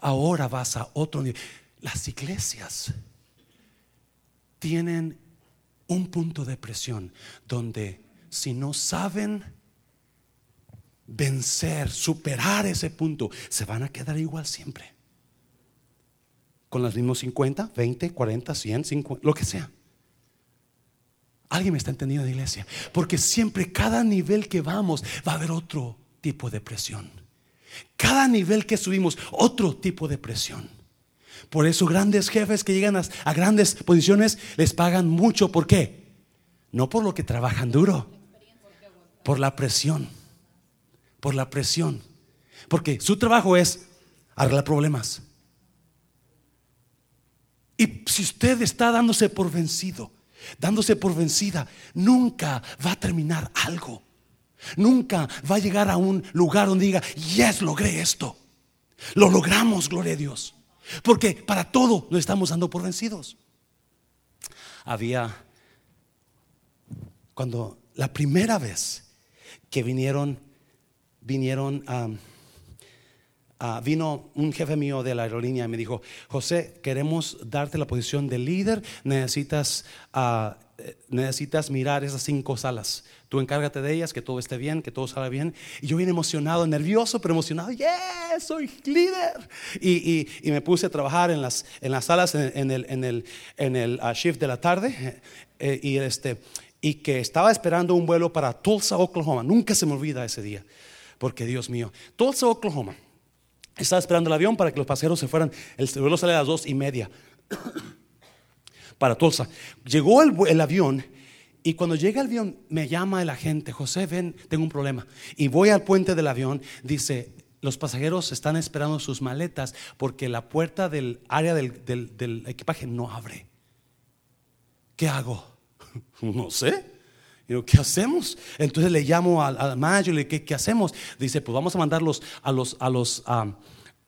Ahora vas a otro nivel. Las iglesias tienen un punto de presión donde si no saben vencer, superar ese punto, se van a quedar igual siempre con los mismos 50, 20, 40, 100, 50, lo que sea. Alguien me está entendiendo de iglesia. Porque siempre, cada nivel que vamos, va a haber otro tipo de presión. Cada nivel que subimos, otro tipo de presión. Por eso grandes jefes que llegan a, a, grandes posiciones les pagan mucho. ¿Por qué? No por lo que trabajan duro, por la presión. Por la presión. Porque su trabajo es arreglar problemas. Y si usted está dándose por vencido, dándose por vencida, nunca va a terminar algo. Nunca va a llegar a un lugar donde diga, yes, logré esto. Lo logramos, gloria a Dios. Porque para todo nos estamos dando por vencidos. Había, cuando la primera vez que vinieron, vinieron a... Ah, vino un jefe mío de la aerolínea y me dijo, José, queremos darte la posición de líder, necesitas, uh, necesitas mirar esas cinco salas. Tú encárgate de ellas, que todo esté bien, que todo salga bien. Y yo vine emocionado, nervioso, pero emocionado. ¡Yes! Soy líder. Y, y, y, me puse a trabajar en las, en las salas en, el, en el, en el uh, shift de la tarde. Eh, y, este, y que estaba esperando un vuelo para Tulsa, Oklahoma. Nunca se me olvida ese día. Porque Dios mío, Tulsa, Oklahoma. Estaba esperando el avión para que los pasajeros se fueran. El vuelo sale a las dos y media para Tulsa. Llegó el, el, avión y cuando llega el avión me llama el agente, José, ven, tengo un problema. Y voy al puente del avión, dice, los pasajeros están esperando sus maletas porque la puerta del área del, del, del equipaje no abre. ¿Qué hago? no sé. Digo, ¿qué hacemos? Entonces le llamo al, al manager, le ¿qué, ¿qué, hacemos? Dice, pues vamos a mandarlos a los, a los, a,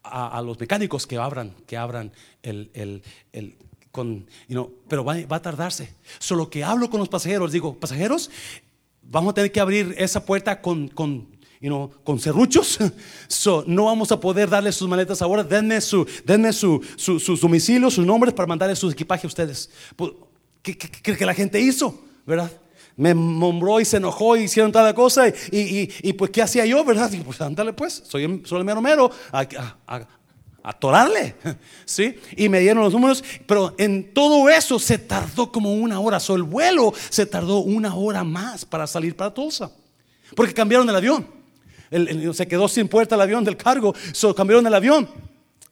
a, los mecánicos que abran, que abran el, el, el con, you know, pero va, va, a tardarse. Solo que hablo con los pasajeros, digo, pasajeros, vamos a tener que abrir esa puerta con, con You con serruchos. So, no vamos a poder darle sus maletas ahora. Denme su, denme su, su, su domicilio, sus nombres para mandarle su equipaje a ustedes. Pues, ¿Qué cree que la gente hizo? ¿Verdad? Me nombró y se enojó y hicieron toda cosa. Y, y, y, pues, ¿qué hacía yo, verdad? Pues, ándale, pues, soy, el mero mero. A, a, atorarle, ¿sí? Y me dieron los números, pero en todo eso se tardó como una hora. So, el vuelo se tardó una hora más para salir para Tulsa, porque cambiaron el avión. El, se quedó sin puerta el avión del cargo, so, cambiaron el avión.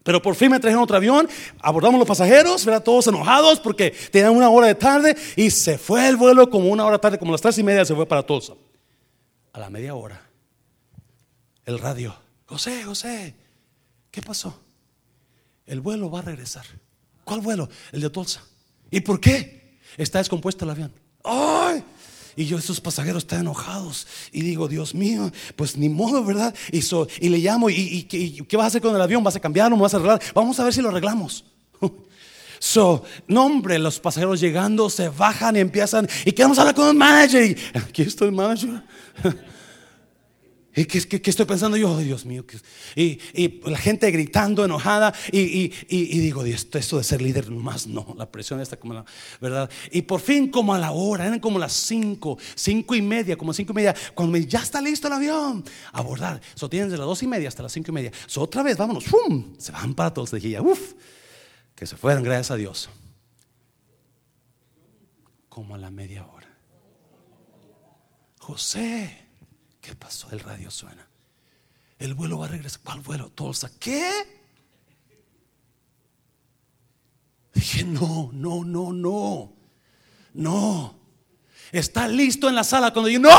Pero por fin me trajeron otro avión, abordamos los pasajeros, ¿verdad? todos enojados porque tenían una hora de tarde y se fue el vuelo como una hora tarde, como las tres y media se fue para Tulsa. A la media hora, el radio, José, José, ¿qué pasó? El vuelo va a regresar. ¿Cuál vuelo? El de Tulsa. ¿Y por qué? Está descompuesto el avión. ¡Ay! Y yo, esos pasajeros están enojados. Y digo, Dios mío, pues ni modo, ¿verdad? Y, y le llamo, ¿y, qué vas a hacer con el avión? ¿Vas a cambiarlo? ¿Me vas a arreglar? Vamos a ver si lo arreglamos. So, no hombre, los pasajeros llegando se bajan y empiezan, y queremos hablar con el manager. Y aquí está manager. ¿Y qué, estoy pensando yo? Dios mío. Y, la gente gritando, enojada. Y, digo, esto, esto, de ser líder, más no. La presión está como la verdad. Y por fin, como a la hora, eran como las cinco, cinco y media, como cinco y media. Cuando me, ya está listo el avión, abordar. So tienen de las dos y media hasta las cinco y media. So otra vez, vámonos. ¡Fum! Se van para todos. Dije, ya, uff, que se fueran, gracias a Dios. Como a la media hora. José. ¿Qué pasó? El radio suena. El vuelo va a regresar. ¿Cuál vuelo? Tulsa. ¿Qué? Dije, no, no, no, no. No. Está listo en la sala cuando yo, no.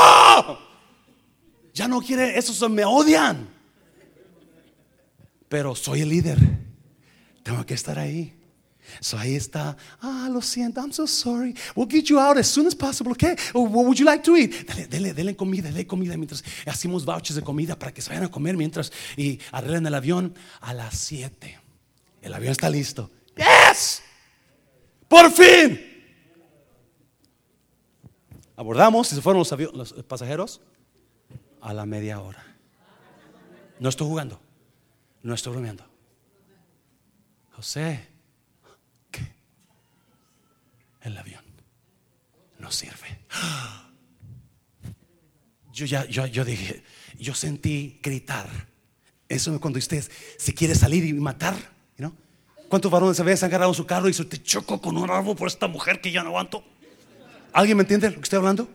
Ya no quiere, esos me odian. Pero soy el líder. Tengo que estar ahí. So ahí está, ah, lo siento, I'm so sorry. We'll get you out as soon as possible, okay? What would you like to eat? Dale, dele, dele comida, dele comida mientras hacemos vouchers de comida para que se vayan a comer mientras y arreglen el avión a las 7. El avión está listo. Yes! Por fin. Abordamos y se fueron los, los pasajeros a la media hora. No estoy jugando, no estoy bromeando. José, el avión. No sirve. Yo ya, yo, yo dije, yo sentí gritar. Eso es cuando usted se quiere salir y matar, ¿no? ¿Cuántos varones se han agarrado su carro y se te chocó con un árbol por esta mujer que ya no aguanto? ¿Alguien me entiende lo que estoy hablando?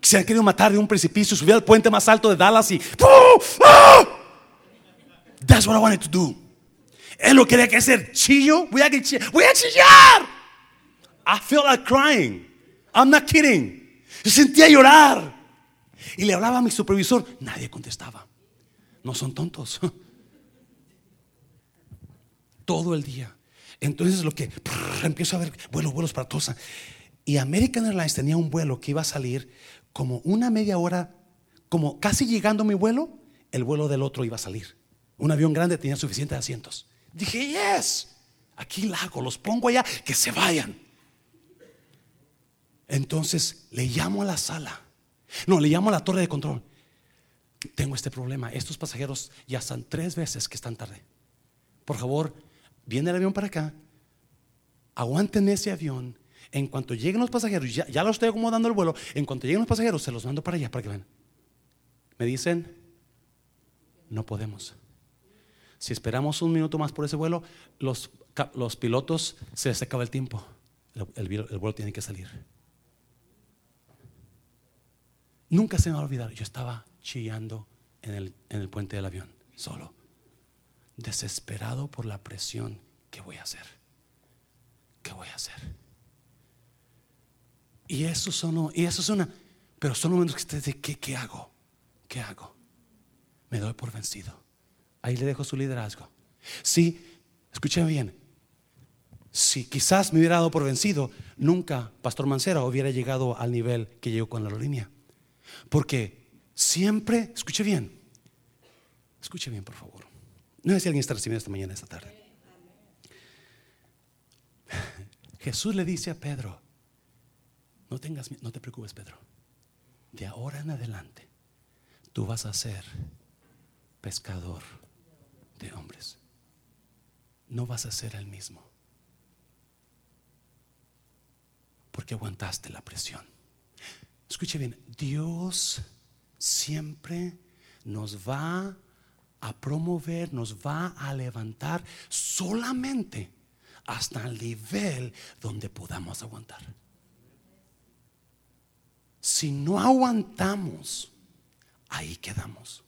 Que se han querido matar de un precipicio, subir al puente más alto de Dallas y ¡Ah! That's what I wanted to do. Él lo quería que hacer. Chillo, voy a, voy a chillar. I felt like crying. I'm not kidding. Yo sentía llorar. Y le hablaba a mi supervisor. Nadie contestaba. No son tontos. Todo el día. Entonces lo que empiezo a ver vuelos, vuelos para Tosa. Y American Airlines tenía un vuelo que iba a salir como una media hora, como casi llegando a mi vuelo, el vuelo del otro iba a salir. Un avión grande tenía suficientes asientos. Dije, yes, aquí la hago, los pongo allá, que se vayan. Entonces le llamo a la sala. No, le llamo a la torre de control. Tengo este problema. Estos pasajeros ya están tres veces que están tarde. Por favor, viene el avión para acá. Aguanten ese avión. En cuanto lleguen los pasajeros, ya, lo estoy acomodando el vuelo. En cuanto lleguen los pasajeros, se los mando para allá para que vean. Me dicen, no podemos. Si esperamos un minuto más por ese vuelo, los, pilotos se les acaba el tiempo. el vuelo tiene que salir. Nunca se me va a olvidar, yo estaba chillando en el, en el puente del avión, solo, desesperado por la presión. ¿Qué voy a hacer? ¿Qué voy a hacer? Y eso son, y eso es una, pero son momentos que usted dice, ¿qué, ¿qué hago? ¿Qué hago? Me doy por vencido. Ahí le dejo su liderazgo. Sí, escúcheme bien. Si quizás me hubiera dado por vencido, nunca Pastor Mancera hubiera llegado al nivel que llegó con la aerolínea. Porque siempre, escuche bien, escuche bien por favor. No sé si alguien está recibiendo esta mañana, esta tarde. Jesús le dice a Pedro, no tengas, no te preocupes Pedro, de ahora en adelante tú vas a ser pescador de hombres. No vas a ser el mismo. Porque aguantaste la presión. Escuche bien, Dios siempre nos va a promover, nos va a levantar solamente hasta el nivel donde podamos aguantar. Si no aguantamos, ahí quedamos.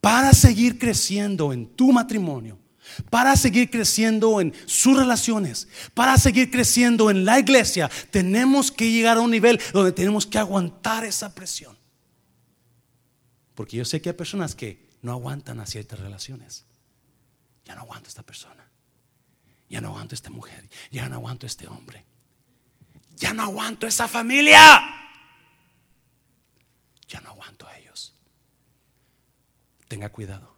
para seguir creciendo en tu matrimonio, para seguir creciendo en sus relaciones, para seguir creciendo en la iglesia, tenemos que llegar a un nivel donde tenemos que aguantar esa presión. Porque yo sé que hay personas que no aguantan a ciertas relaciones. Ya no aguanto a esta persona. Ya no aguanto a esta mujer. Ya no aguanto a este hombre. Ya no aguanto a esa familia. Ya no aguanto a ellos. Tenga cuidado.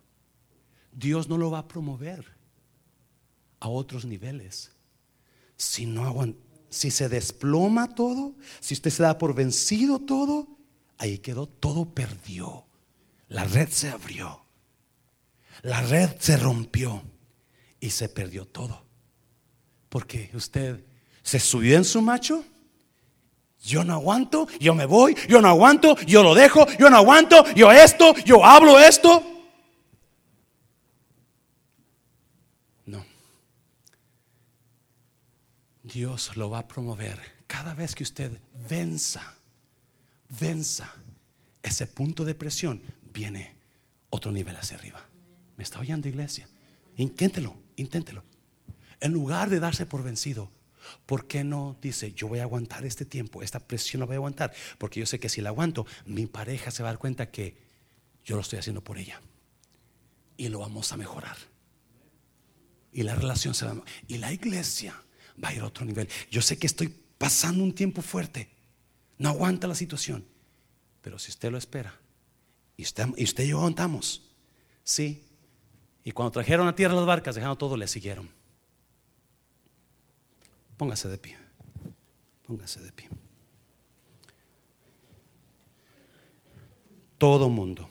Dios no lo va a promover a otros niveles. Si no aguanta, si se desploma todo, si usted se da por vencido todo, ahí quedó, todo perdió. La red se abrió. La red se rompió y se perdió todo. Porque usted se subió en su macho. Yo no aguanto, yo me voy, yo no aguanto, yo lo dejo, yo no aguanto, yo esto, yo hablo esto. Dios lo va a promover cada vez que usted venza, venza ese punto de presión, viene otro nivel hacia arriba. ¿Me está oyendo iglesia? Inténtelo, inténtelo. En lugar de darse por vencido, ¿por qué no dice, yo voy a aguantar este tiempo, esta presión la voy a aguantar? Porque yo sé que si la aguanto, mi pareja se va a dar cuenta que yo lo estoy haciendo por ella. Y lo vamos a mejorar. Y la relación se va a... Y la iglesia va a ir a otro nivel. Yo sé que estoy pasando un tiempo fuerte. No aguanta la situación. Pero si usted lo espera, y usted, y usted y yo aguantamos, sí, y cuando trajeron a tierra las barcas, dejando todo, le siguieron. Póngase de pie. Póngase de pie. Todo mundo.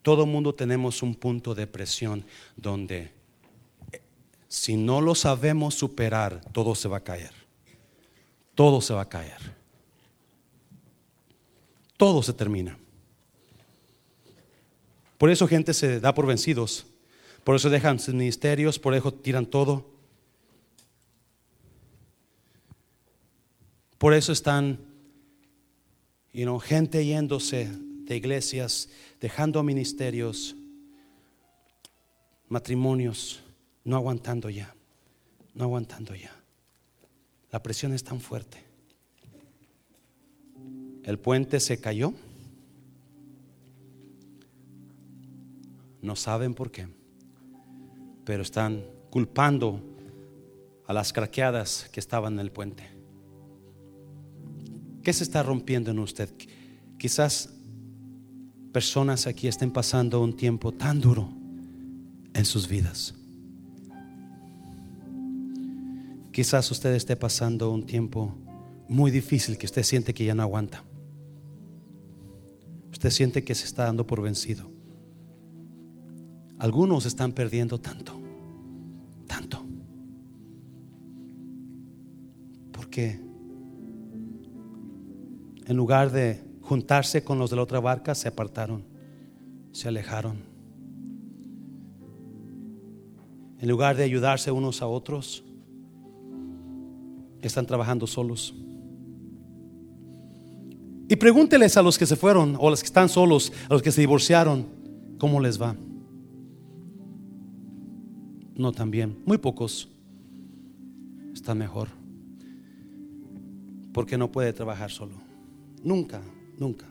Todo mundo tenemos un punto de presión donde si no lo sabemos superar, todo se va a caer. Todo se va a caer. Todo se termina. Por eso gente se da por vencidos. Por eso dejan sus ministerios, por eso tiran todo. Por eso están gente yéndose de iglesias, dejando ministerios, matrimonios, no aguantando ya, no aguantando ya. La presión es tan fuerte. El puente se cayó. No saben por qué, pero están culpando a las craqueadas que estaban en el puente. ¿Qué se está rompiendo en usted? Quizás personas aquí estén pasando un tiempo tan duro en sus vidas. Quizás usted esté pasando un tiempo muy difícil que usted siente que ya no aguanta. Usted siente que se está dando por vencido. Algunos están perdiendo tanto, tanto. Porque en lugar de juntarse con los de la otra barca, se apartaron, se alejaron. En lugar de ayudarse unos a otros, están trabajando solos. Y pregúnteles a los que se fueron o a los que están solos, a los que se divorciaron, ¿cómo les va? no tan bien. Muy pocos están mejor. Porque no puede trabajar solo. Nunca, nunca.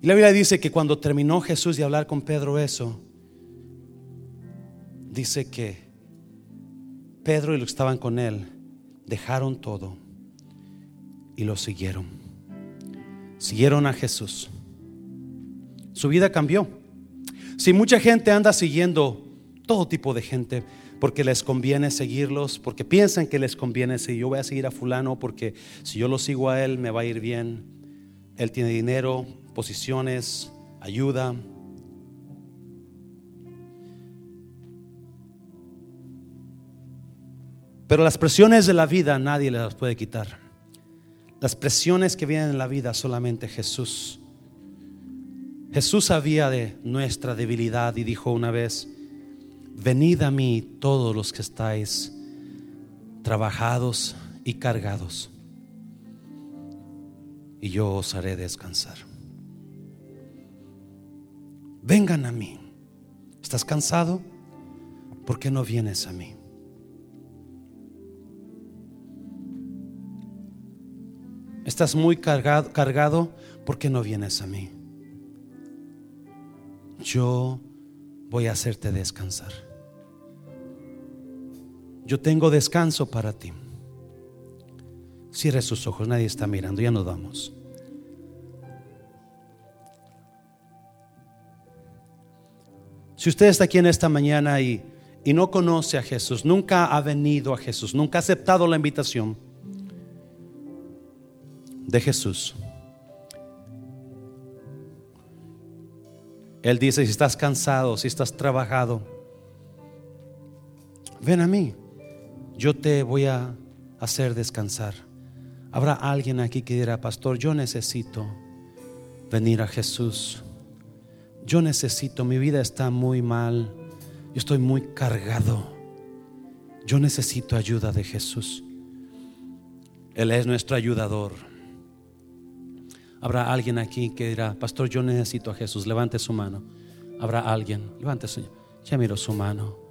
Y la Biblia dice que cuando terminó Jesús de hablar con Pedro eso, dice que Pedro y los que estaban con él dejaron todo y lo siguieron. Siguieron a Jesús. Su vida cambió. Si mucha gente anda siguiendo todo tipo de gente porque les conviene seguirlos, porque piensan que les conviene si yo voy a seguir a fulano porque si yo lo sigo a él me va a ir bien. Él tiene dinero, posiciones, ayuda. Pero las presiones de la vida nadie las puede quitar. Las presiones que vienen en la vida solamente Jesús Jesús sabía de nuestra debilidad y dijo una vez, venid a mí todos los que estáis trabajados y cargados, y yo os haré descansar. vengan a mí. ¿Estás cansado? ¿Por qué no vienes a mí? Estás muy cargado, cargado, ¿por qué no vienes a mí? Yo voy a hacerte descansar. Yo tengo descanso para ti. Cierre sus ojos, nadie está mirando, ya nos vamos. Si usted está aquí en esta mañana y, y no conoce a Jesús, nunca ha venido a Jesús, nunca ha aceptado la invitación de Jesús. Él dice, si estás cansado, si estás trabajado, ven a mí, yo te voy a hacer descansar. Habrá alguien aquí que dirá, pastor, yo necesito venir a Jesús. Yo necesito, mi vida está muy mal, yo estoy muy cargado. Yo necesito ayuda de Jesús. Él es nuestro ayudador. Habrá alguien aquí que dirá, pastor, yo necesito a Jesús. Levante su mano. Habrá alguien. Levante su. Ya miro su mano.